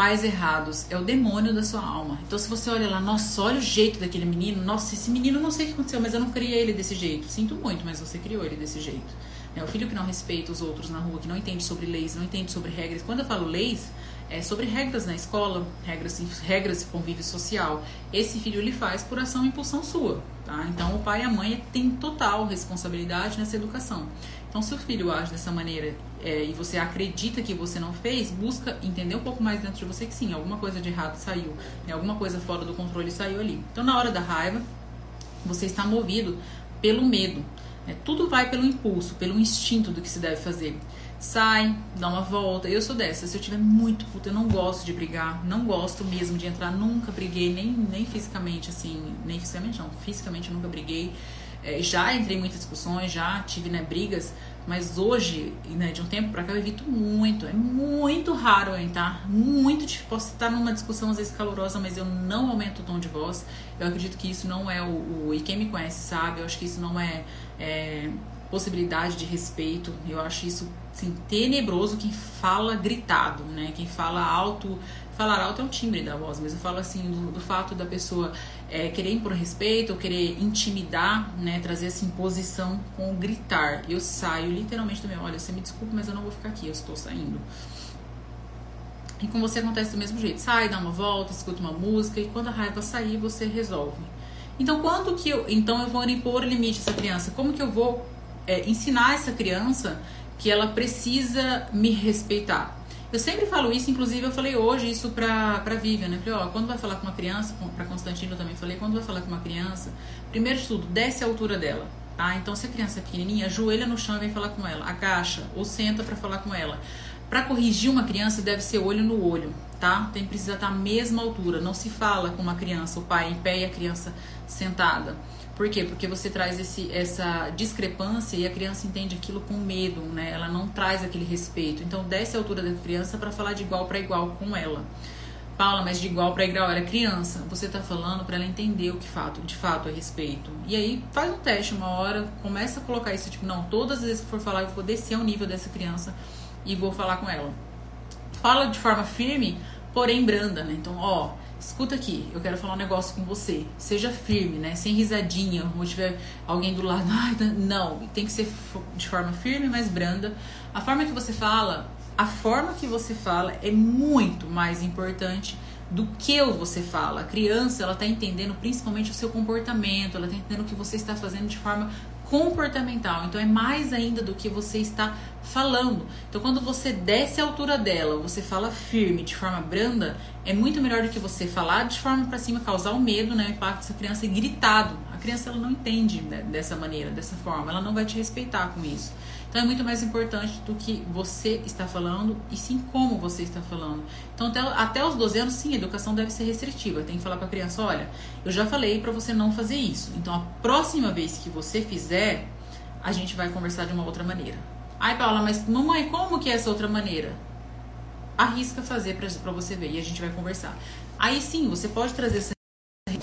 pais errados, é o demônio da sua alma. Então, se você olha lá, nossa, olha o jeito daquele menino, nossa, esse menino não sei o que aconteceu, mas eu não criei ele desse jeito. Sinto muito, mas você criou ele desse jeito. É o filho que não respeita os outros na rua, que não entende sobre leis, não entende sobre regras. Quando eu falo leis, é sobre regras na escola, regras, regras de convívio social. Esse filho ele faz por ação e impulsão sua, tá? Então, o pai e a mãe têm total responsabilidade nessa educação. Então, se o filho age dessa maneira é, e você acredita que você não fez, busca entender um pouco mais dentro de você que sim, alguma coisa de errado saiu, né? alguma coisa fora do controle saiu ali. Então, na hora da raiva, você está movido pelo medo. Né? Tudo vai pelo impulso, pelo instinto do que se deve fazer. Sai, dá uma volta. Eu sou dessa. Se eu tiver muito puta, eu não gosto de brigar. Não gosto mesmo de entrar. Nunca briguei, nem, nem fisicamente, assim. Nem fisicamente, não. Fisicamente eu nunca briguei. É, já entrei em muitas discussões, já tive né, brigas, mas hoje, né, de um tempo pra cá, eu evito muito. É muito raro eu entrar, muito difícil. Posso estar numa discussão às vezes calorosa, mas eu não aumento o tom de voz. Eu acredito que isso não é o. o e quem me conhece sabe, eu acho que isso não é, é possibilidade de respeito. Eu acho isso assim, tenebroso quem fala gritado, né? Quem fala alto. Falar alto é o timbre da voz, mas eu falo assim do, do fato da pessoa é, querer impor respeito ou querer intimidar, né? Trazer essa imposição com o gritar. Eu saio literalmente do meu, olha, você me desculpa, mas eu não vou ficar aqui, eu estou saindo. E com você acontece do mesmo jeito. Sai, dá uma volta, escuta uma música e quando a raiva sair, você resolve. Então, quando que eu, então eu vou impor limite a essa criança? Como que eu vou é, ensinar essa criança que ela precisa me respeitar. Eu sempre falo isso, inclusive eu falei hoje isso pra, pra Vivian, né? Falei, ó, quando vai falar com uma criança, pra Constantino eu também falei, quando vai falar com uma criança, primeiro de tudo, desce a altura dela, tá? Então se a criança é pequenininha, ajoelha no chão e vem falar com ela, agacha ou senta para falar com ela. Para corrigir uma criança deve ser olho no olho, tá? Tem precisa estar à mesma altura, não se fala com uma criança, o pai em pé e a criança sentada. Por quê? Porque você traz esse, essa discrepância e a criança entende aquilo com medo, né? Ela não traz aquele respeito. Então, desce a altura da criança para falar de igual para igual com ela. Paula, mas de igual para igual, era criança. Você está falando para ela entender o que fato, de fato é respeito. E aí faz um teste uma hora, começa a colocar isso, tipo, não, todas as vezes que for falar, eu vou descer ao nível dessa criança e vou falar com ela. Fala de forma firme, porém branda, né? Então, ó, escuta aqui, eu quero falar um negócio com você. Seja firme, né? Sem risadinha, ou tiver alguém do lado. <laughs> Não, tem que ser de forma firme, mas branda. A forma que você fala, a forma que você fala é muito mais importante do que você fala. A criança, ela tá entendendo principalmente o seu comportamento, ela tá entendendo o que você está fazendo de forma comportamental. Então é mais ainda do que você está falando. Então quando você desce a altura dela, você fala firme, de forma branda, é muito melhor do que você falar de forma para cima, causar o medo, né, o impacto dessa criança e gritado. A criança ela não entende né, dessa maneira, dessa forma, ela não vai te respeitar com isso. Então é muito mais importante do que você está falando e sim como você está falando. Então até, até os 12 anos, sim, a educação deve ser restritiva. Tem que falar para a criança, olha, eu já falei para você não fazer isso. Então a próxima vez que você fizer, a gente vai conversar de uma outra maneira. Ai, Paula, mas mamãe, como que é essa outra maneira? Arrisca fazer para você ver e a gente vai conversar. Aí sim, você pode trazer essa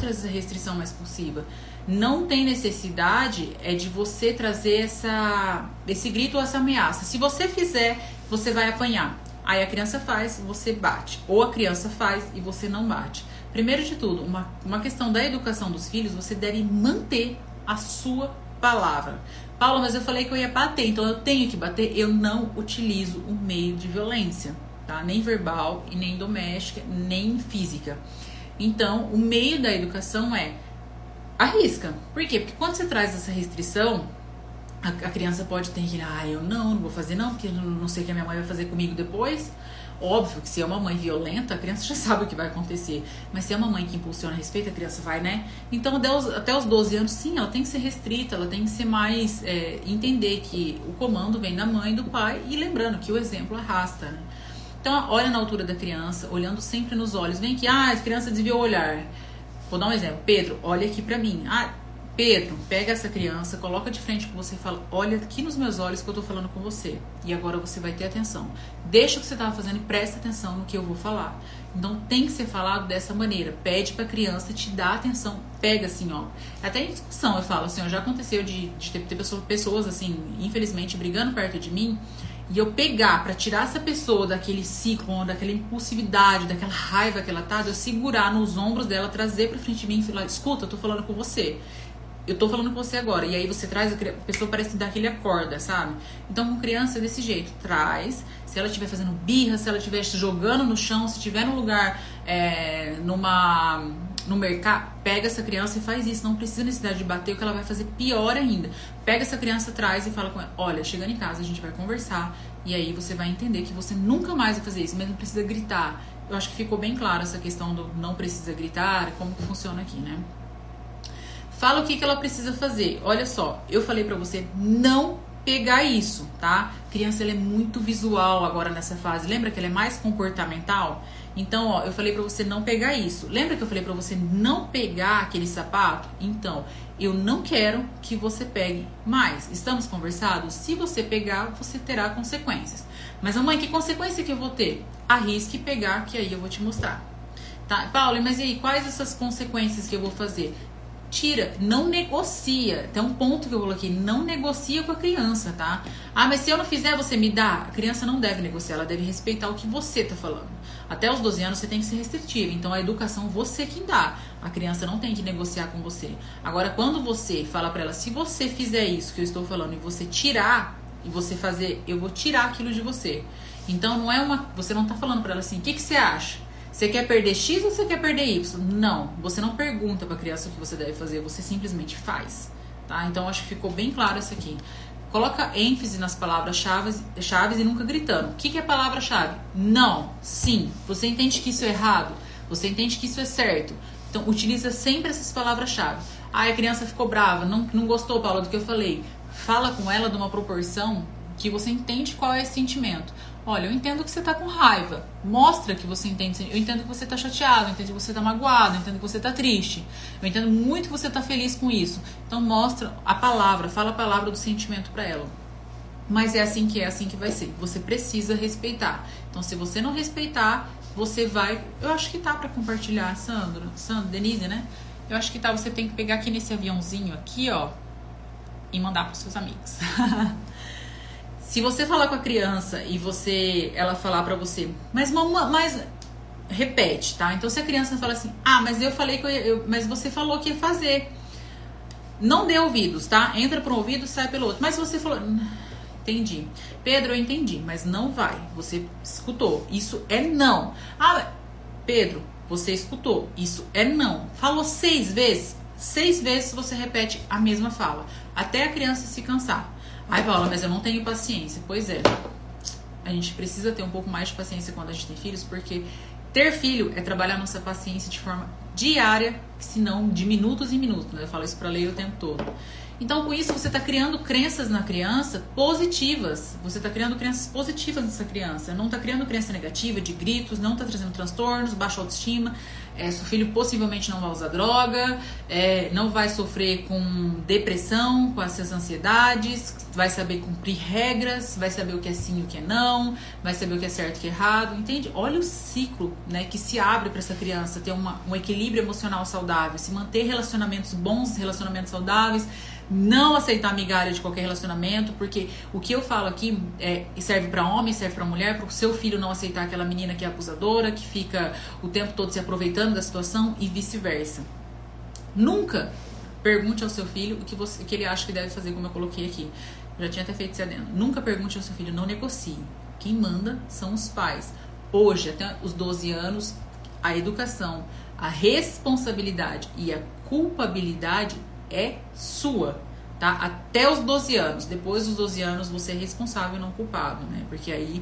essa restrição mais possível. Não tem necessidade é de você trazer essa, esse grito ou essa ameaça. Se você fizer, você vai apanhar. Aí a criança faz, você bate. Ou a criança faz e você não bate. Primeiro de tudo, uma, uma questão da educação dos filhos, você deve manter a sua palavra. Paulo, mas eu falei que eu ia bater, então eu tenho que bater. Eu não utilizo o meio de violência, tá? Nem verbal, e nem doméstica, nem física. Então, o meio da educação é arrisca. Por quê? Porque quando você traz essa restrição, a, a criança pode ter que, ah, eu não, não vou fazer não, porque não sei o que a minha mãe vai fazer comigo depois. Óbvio que se é uma mãe violenta, a criança <laughs> já sabe o que vai acontecer. Mas se é uma mãe que impulsiona respeito, a criança vai, né? Então, até os, até os 12 anos, sim, ela tem que ser restrita, ela tem que ser mais. É, entender que o comando vem da mãe e do pai, e lembrando que o exemplo arrasta, né? Então, olha na altura da criança, olhando sempre nos olhos. Vem aqui, ah, a criança desviou o olhar. Vou dar um exemplo. Pedro, olha aqui para mim. Ah, Pedro, pega essa criança, coloca de frente com você e fala: Olha aqui nos meus olhos que eu tô falando com você. E agora você vai ter atenção. Deixa o que você tava fazendo e presta atenção no que eu vou falar. Então tem que ser falado dessa maneira. Pede pra criança te dar atenção. Pega assim, ó. Até em discussão eu falo assim, ó, já aconteceu de, de ter, ter pessoas assim, infelizmente, brigando perto de mim e eu pegar para tirar essa pessoa daquele ciclo, daquela impulsividade, daquela raiva que ela tá, de eu segurar nos ombros dela, trazer pra frente de mim e falar: escuta, eu tô falando com você. Eu tô falando com você agora. E aí você traz, a pessoa parece dar aquele acorda, sabe? Então com criança desse jeito. Traz. Se ela estiver fazendo birra, se ela estiver jogando no chão, se estiver num lugar, é, numa no mercado, pega essa criança e faz isso. Não precisa necessidade de bater, o que ela vai fazer pior ainda. Pega essa criança atrás e fala com ela: olha, chegando em casa a gente vai conversar. E aí você vai entender que você nunca mais vai fazer isso, mas não precisa gritar. Eu acho que ficou bem claro essa questão do não precisa gritar, como que funciona aqui, né? Fala o que, que ela precisa fazer. Olha só, eu falei para você não pegar isso, tá? Criança ela é muito visual agora nessa fase. Lembra que ela é mais comportamental? Então, ó, eu falei para você não pegar isso. Lembra que eu falei para você não pegar aquele sapato? Então, eu não quero que você pegue mais. Estamos conversados? Se você pegar, você terá consequências. Mas, mamãe, que consequência que eu vou ter? Arrisque pegar, que aí eu vou te mostrar. Tá, Paulo, mas e aí, quais essas consequências que eu vou fazer? tira, não negocia. Tem um ponto que eu coloquei, não negocia com a criança, tá? Ah, mas se eu não fizer, você me dá. A criança não deve negociar, ela deve respeitar o que você tá falando. Até os 12 anos você tem que ser restritivo, então a educação você que dá. A criança não tem que negociar com você. Agora, quando você fala para ela, se você fizer isso que eu estou falando e você tirar e você fazer, eu vou tirar aquilo de você. Então não é uma, você não tá falando para ela assim, o que que você acha? Você quer perder X ou você quer perder Y? Não, você não pergunta para a criança o que você deve fazer, você simplesmente faz. Tá? Então acho que ficou bem claro isso aqui. Coloca ênfase nas palavras-chave chaves e nunca gritando. O que, que é palavra-chave? Não, sim. Você entende que isso é errado? Você entende que isso é certo? Então utiliza sempre essas palavras-chave. Ah, a criança ficou brava, não, não gostou, Paula, do que eu falei. Fala com ela de uma proporção que você entende qual é esse sentimento. Olha, eu entendo que você tá com raiva. Mostra que você entende. Eu entendo que você tá chateado, eu entendo que você tá magoado, eu entendo que você tá triste. Eu entendo muito que você tá feliz com isso. Então mostra a palavra, fala a palavra do sentimento para ela. Mas é assim que é, assim que vai ser. Você precisa respeitar. Então se você não respeitar, você vai, eu acho que tá para compartilhar, Sandro, Sandro, Denise, né? Eu acho que tá, você tem que pegar aqui nesse aviãozinho aqui, ó, e mandar para seus amigos. <laughs> Se você falar com a criança e você ela falar para você, mas mamãe, mas repete, tá? Então se a criança fala assim: "Ah, mas eu falei que eu, eu mas você falou que ia fazer". Não dê ouvidos, tá? Entra por um ouvido, sai pelo outro. Mas você falou, entendi. Pedro, eu entendi, mas não vai. Você escutou. Isso é não. Ah, Pedro, você escutou. Isso é não. Falou seis vezes. Seis vezes você repete a mesma fala, até a criança se cansar. Ai, Paula, mas eu não tenho paciência. Pois é. A gente precisa ter um pouco mais de paciência quando a gente tem filhos, porque ter filho é trabalhar nossa paciência de forma diária, se não de minutos em minutos. Né? Eu falo isso pra ler o tempo todo. Então, com isso, você está criando crenças na criança positivas. Você está criando crenças positivas nessa criança. Não está criando crença negativa, de gritos, não está trazendo transtornos, baixa autoestima. É, seu filho possivelmente não vai usar droga, é, não vai sofrer com depressão, com essas ansiedades, vai saber cumprir regras, vai saber o que é sim e o que é não, vai saber o que é certo e o que é errado, entende? Olha o ciclo né, que se abre para essa criança ter uma, um equilíbrio emocional saudável, se manter relacionamentos bons, relacionamentos saudáveis não aceitar migalha de qualquer relacionamento, porque o que eu falo aqui é, serve para homem, serve para mulher, para o seu filho não aceitar aquela menina que é abusadora, que fica o tempo todo se aproveitando da situação e vice-versa. Nunca pergunte ao seu filho o que, você, o que ele acha que deve fazer, como eu coloquei aqui. Já tinha até feito isso adendo. Nunca pergunte ao seu filho, não negocie. Quem manda são os pais. Hoje, até os 12 anos, a educação, a responsabilidade e a culpabilidade é sua, tá? Até os 12 anos. Depois dos 12 anos você é responsável e não culpado, né? Porque aí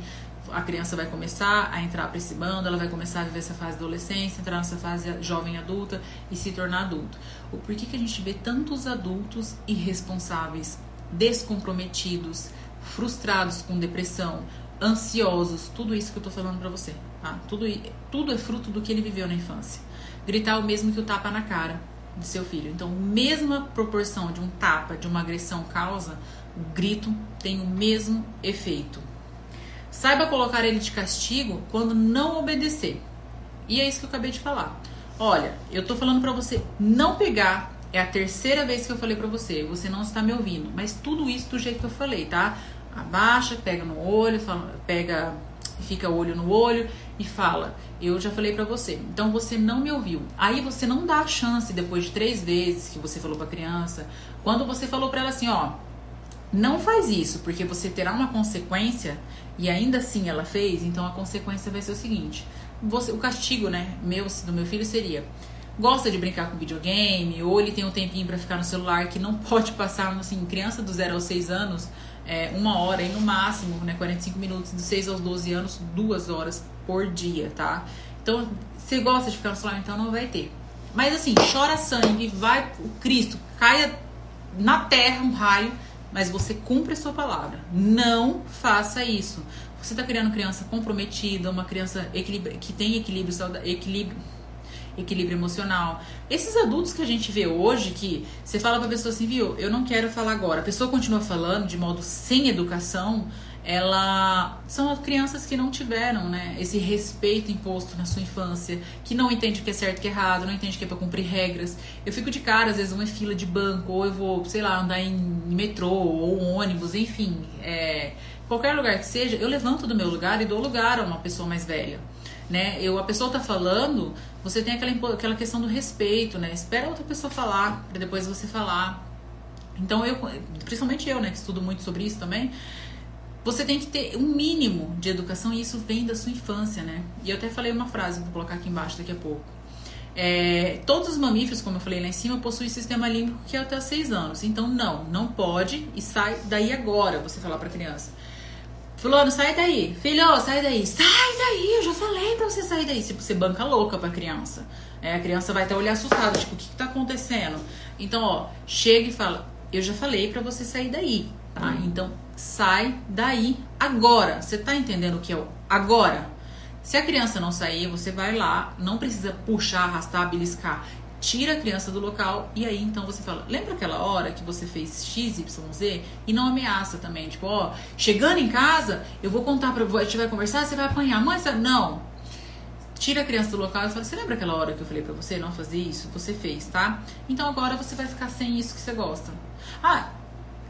a criança vai começar a entrar para esse bando, ela vai começar a viver essa fase adolescência, entrar nessa fase jovem adulta e se tornar adulto. O porquê que a gente vê tantos adultos irresponsáveis, descomprometidos, frustrados com depressão, ansiosos, tudo isso que eu tô falando para você, tá? Tudo, tudo é fruto do que ele viveu na infância. Gritar o mesmo que o tapa na cara de seu filho. Então, mesma proporção de um tapa, de uma agressão causa, o grito tem o mesmo efeito. Saiba colocar ele de castigo quando não obedecer. E é isso que eu acabei de falar. Olha, eu tô falando para você não pegar. É a terceira vez que eu falei para você. Você não está me ouvindo. Mas tudo isso do jeito que eu falei, tá? Abaixa, pega no olho, fala, pega fica olho no olho e fala: Eu já falei para você, então você não me ouviu. Aí você não dá a chance depois de três vezes que você falou para criança, quando você falou para ela assim: Ó, não faz isso, porque você terá uma consequência e ainda assim ela fez, então a consequência vai ser o seguinte: você, o castigo, né, meu, do meu filho seria gosta de brincar com videogame, ou ele tem um tempinho para ficar no celular que não <laughs> pode passar, assim, criança do 0 aos 6 anos, é, uma hora e no máximo, né, 45 minutos, de 6 aos 12 anos, duas horas por dia, tá? Então, você gosta de ficar no celular, então não vai ter. Mas assim, chora sangue, vai o Cristo, caia na terra um raio, mas você cumpre a sua palavra. Não faça isso. Você está criando criança comprometida, uma criança que tem equilíbrio, equilíbrio equilíbrio emocional. Esses adultos que a gente vê hoje, que você fala pra pessoa assim, viu, eu não quero falar agora. A pessoa continua falando de modo sem educação, ela são crianças que não tiveram, né, esse respeito imposto na sua infância, que não entende o que é certo e o que é errado, não entende que é para cumprir regras. Eu fico de cara, às vezes uma fila de banco, ou eu vou, sei lá, andar em metrô ou ônibus, enfim, é, qualquer lugar que seja, eu levanto do meu lugar e dou lugar a uma pessoa mais velha né? Eu, a pessoa tá falando, você tem aquela, aquela questão do respeito, né? Espera outra pessoa falar, para depois você falar. Então, eu, principalmente eu, né, que estudo muito sobre isso também, você tem que ter um mínimo de educação e isso vem da sua infância, né? E eu até falei uma frase, vou colocar aqui embaixo daqui a pouco. É, todos os mamíferos, como eu falei lá em cima, possuem sistema límbico que é até 6 anos. Então, não, não pode e sai daí agora você falar para criança. Fulano, sai daí. Filho, sai daí. Sai daí, eu já falei pra você sair daí. Tipo, você banca louca pra criança. É, a criança vai até olhar assustada, tipo, o que, que tá acontecendo? Então, ó, chega e fala, eu já falei pra você sair daí, tá? Hum. Então, sai daí agora. Você tá entendendo o que é o agora? Se a criança não sair, você vai lá, não precisa puxar, arrastar, beliscar tira a criança do local e aí então você fala, lembra aquela hora que você fez X, Y, Z? E não ameaça também, tipo, ó, chegando em casa, eu vou contar pra você, a gente vai conversar, você vai apanhar. Mãe, você... não. Tira a criança do local e fala, você lembra aquela hora que eu falei pra você não fazer isso? Você fez, tá? Então agora você vai ficar sem isso que você gosta. Ah,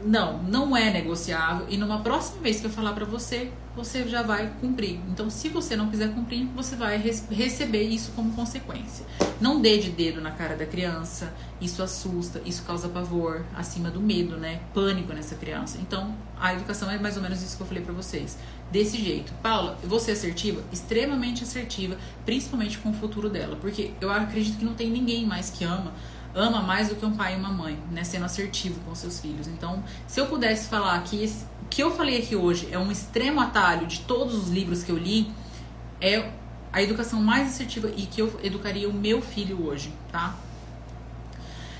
não, não é negociável e numa próxima vez que eu falar para você, você já vai cumprir. Então, se você não quiser cumprir, você vai receber isso como consequência. Não dê de dedo na cara da criança, isso assusta, isso causa pavor, acima do medo, né? Pânico nessa criança. Então, a educação é mais ou menos isso que eu falei para vocês. Desse jeito. Paula, vou ser assertiva? Extremamente assertiva, principalmente com o futuro dela, porque eu acredito que não tem ninguém mais que ama ama mais do que um pai e uma mãe, né? Sendo assertivo com seus filhos. Então, se eu pudesse falar que que eu falei aqui hoje é um extremo atalho de todos os livros que eu li, é a educação mais assertiva e que eu educaria o meu filho hoje, tá?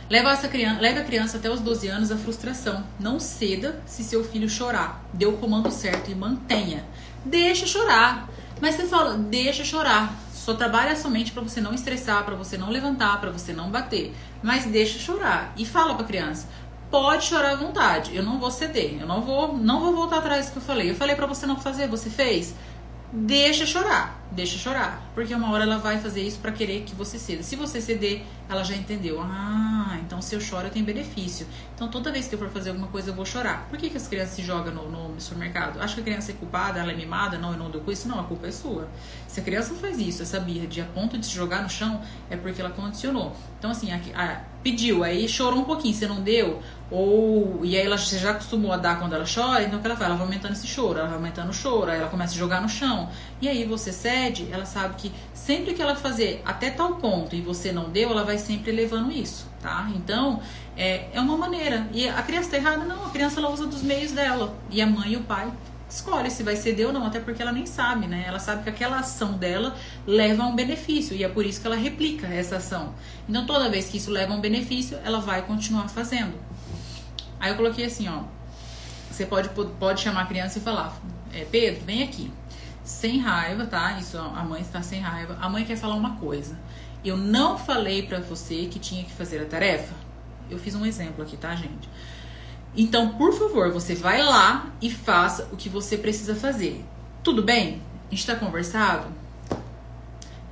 Leva, essa criança, leve a criança até os 12 anos à frustração. Não ceda se seu filho chorar. Dê o comando certo e mantenha. Deixa chorar. Mas você fala, deixa chorar. Só trabalha somente para você não estressar, para você não levantar, para você não bater. Mas deixa chorar. E fala para a criança: pode chorar à vontade. Eu não vou ceder. Eu não vou, não vou voltar atrás do que eu falei. Eu falei para você não fazer, você fez deixa chorar, deixa chorar, porque uma hora ela vai fazer isso para querer que você ceda. Se você ceder, ela já entendeu. Ah, então se eu choro eu tenho benefício. Então toda vez que eu for fazer alguma coisa eu vou chorar. Por que, que as crianças se jogam no, no supermercado? Acho que a criança é culpada, ela é mimada, não, eu não dou com isso. Não, a culpa é sua. Se a criança faz isso, essa birra de a ponto de se jogar no chão, é porque ela condicionou. Então assim, a, a, pediu, aí chorou um pouquinho, você não deu, ou e aí ela você já acostumou a dar quando ela chora, então o que ela faz? Ela vai aumentando esse choro, ela vai aumentando o choro, aí ela começa a jogar no chão. E aí você cede, ela sabe que sempre que ela fazer até tal ponto e você não deu, ela vai sempre levando isso, tá? Então, é, é uma maneira. E a criança tá errada? Não, a criança ela usa dos meios dela. E a mãe e o pai escolhe se vai ceder ou não, até porque ela nem sabe, né? Ela sabe que aquela ação dela leva a um benefício e é por isso que ela replica essa ação. Então, toda vez que isso leva a um benefício, ela vai continuar fazendo. Aí eu coloquei assim, ó. Você pode, pode chamar a criança e falar: é, Pedro, vem aqui. Sem raiva, tá? Isso a mãe está sem raiva. A mãe quer falar uma coisa. Eu não falei para você que tinha que fazer a tarefa. Eu fiz um exemplo aqui, tá, gente? Então, por favor, você vai lá e faça o que você precisa fazer. Tudo bem? A gente tá conversado?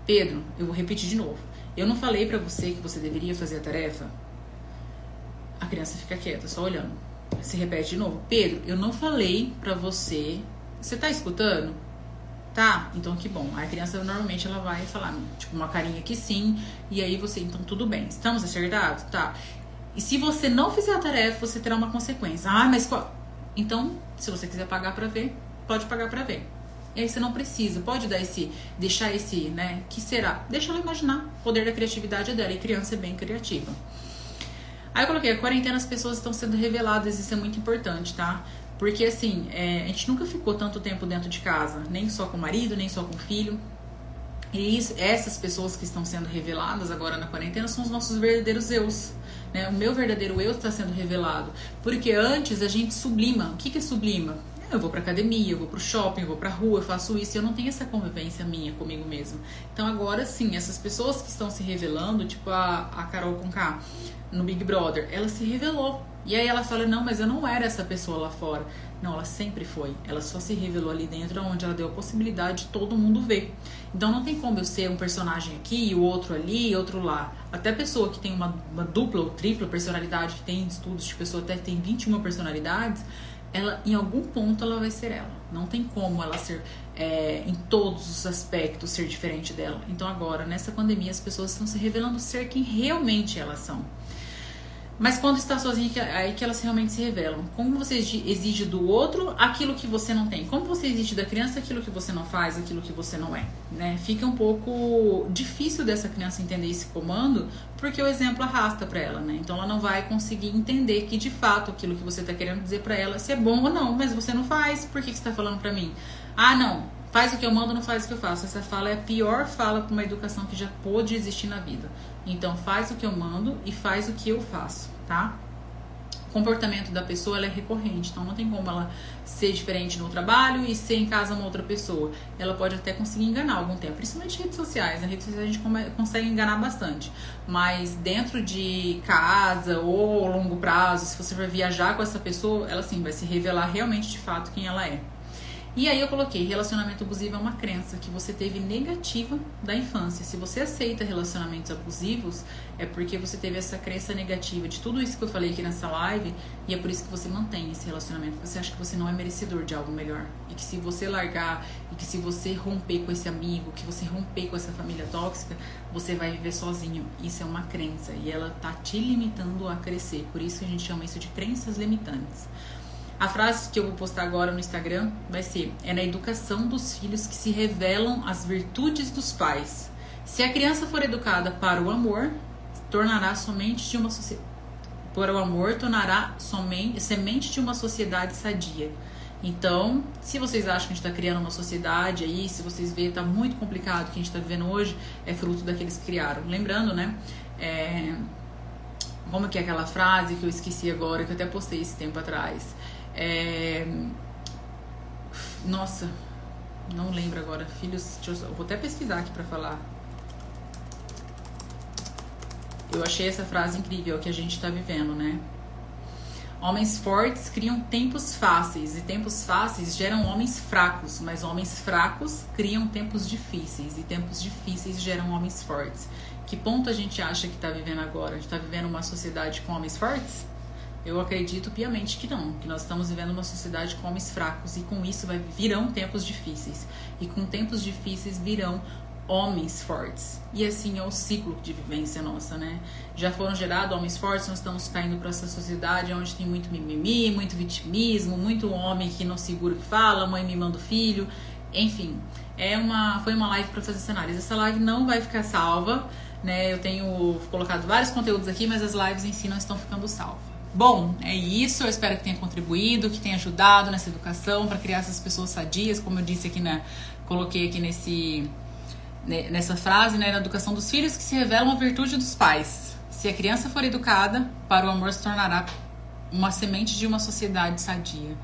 Pedro, eu vou repetir de novo. Eu não falei para você que você deveria fazer a tarefa? A criança fica quieta, só olhando. Se repete de novo. Pedro, eu não falei para você. Você tá escutando? Tá? Então que bom. Aí a criança normalmente ela vai falar, tipo, uma carinha que sim. E aí você, então tudo bem. Estamos acertados? Tá. E se você não fizer a tarefa, você terá uma consequência. Ah, mas qual? Então, se você quiser pagar para ver, pode pagar para ver. E aí você não precisa, pode dar esse, deixar esse, né? Que será? Deixa ela imaginar. O poder da criatividade é dela e criança é bem criativa. Aí eu coloquei, a quarentena as pessoas estão sendo reveladas, isso é muito importante, tá? Porque assim, é, a gente nunca ficou tanto tempo dentro de casa, nem só com o marido, nem só com o filho. E isso, essas pessoas que estão sendo reveladas agora na quarentena são os nossos verdadeiros eus. Né? O meu verdadeiro eu está sendo revelado. Porque antes a gente sublima. O que, que é sublima? Eu vou pra academia, eu vou pro shopping, eu vou pra rua, eu faço isso e eu não tenho essa convivência minha comigo mesmo. Então agora sim, essas pessoas que estão se revelando, tipo a, a Carol Conká no Big Brother, ela se revelou. E aí ela fala: Não, mas eu não era essa pessoa lá fora. Não, ela sempre foi. Ela só se revelou ali dentro, onde ela deu a possibilidade de todo mundo ver. Então não tem como eu ser um personagem aqui e o outro ali e outro lá. Até pessoa que tem uma, uma dupla ou tripla personalidade, que tem estudos de pessoa até tem 21 personalidades, ela em algum ponto ela vai ser ela. Não tem como ela ser é, em todos os aspectos ser diferente dela. Então agora nessa pandemia as pessoas estão se revelando ser quem realmente elas são. Mas quando está sozinha, aí que elas realmente se revelam. Como você exige do outro aquilo que você não tem? Como você exige da criança aquilo que você não faz, aquilo que você não é? Né? Fica um pouco difícil dessa criança entender esse comando, porque o exemplo arrasta para ela, né? Então ela não vai conseguir entender que de fato aquilo que você está querendo dizer para ela, se é bom ou não, mas você não faz, por que, que você está falando para mim? Ah, não, faz o que eu mando, não faz o que eu faço. Essa fala é a pior fala para uma educação que já pôde existir na vida. Então faz o que eu mando e faz o que eu faço, tá? O comportamento da pessoa é recorrente, então não tem como ela ser diferente no trabalho e ser em casa uma outra pessoa. Ela pode até conseguir enganar algum tempo, principalmente redes sociais. Nas redes sociais a gente consegue enganar bastante, mas dentro de casa ou longo prazo, se você for viajar com essa pessoa, ela sim vai se revelar realmente de fato quem ela é. E aí eu coloquei, relacionamento abusivo é uma crença que você teve negativa da infância. Se você aceita relacionamentos abusivos, é porque você teve essa crença negativa de tudo isso que eu falei aqui nessa live, e é por isso que você mantém esse relacionamento. Você acha que você não é merecedor de algo melhor. E que se você largar, e que se você romper com esse amigo, que você romper com essa família tóxica, você vai viver sozinho. Isso é uma crença e ela tá te limitando a crescer. Por isso que a gente chama isso de crenças limitantes. A frase que eu vou postar agora no Instagram vai ser: é na educação dos filhos que se revelam as virtudes dos pais. Se a criança for educada para o amor, tornará somente de uma sociedade. Para o amor, tornará somente semente de uma sociedade sadia. Então, se vocês acham que a gente está criando uma sociedade aí, se vocês verem está muito complicado o que a gente está vivendo hoje, é fruto daqueles que criaram. Lembrando, né? É, como que é aquela frase que eu esqueci agora, que eu até postei esse tempo atrás. É... Nossa, não lembro agora. Filhos, eu, eu vou até pesquisar aqui para falar. Eu achei essa frase incrível que a gente está vivendo, né? Homens fortes criam tempos fáceis e tempos fáceis geram homens fracos, mas homens fracos criam tempos difíceis e tempos difíceis geram homens fortes. Que ponto a gente acha que está vivendo agora? A gente está vivendo uma sociedade com homens fortes? Eu acredito piamente que não, que nós estamos vivendo uma sociedade com homens fracos e com isso vai, virão tempos difíceis. E com tempos difíceis virão homens fortes. E assim é o ciclo de vivência nossa, né? Já foram gerados homens fortes, nós estamos caindo para essa sociedade onde tem muito mimimi, muito vitimismo, muito homem que não segura o que fala, mãe mimando filho, enfim. É uma, foi uma live para fazer cenários. Essa live não vai ficar salva, né? Eu tenho colocado vários conteúdos aqui, mas as lives em si não estão ficando salvas. Bom, é isso. Eu espero que tenha contribuído, que tenha ajudado nessa educação para criar essas pessoas sadias, como eu disse aqui na, coloquei aqui nesse nessa frase, né, na educação dos filhos, que se revela uma virtude dos pais. Se a criança for educada, para o amor se tornará uma semente de uma sociedade sadia.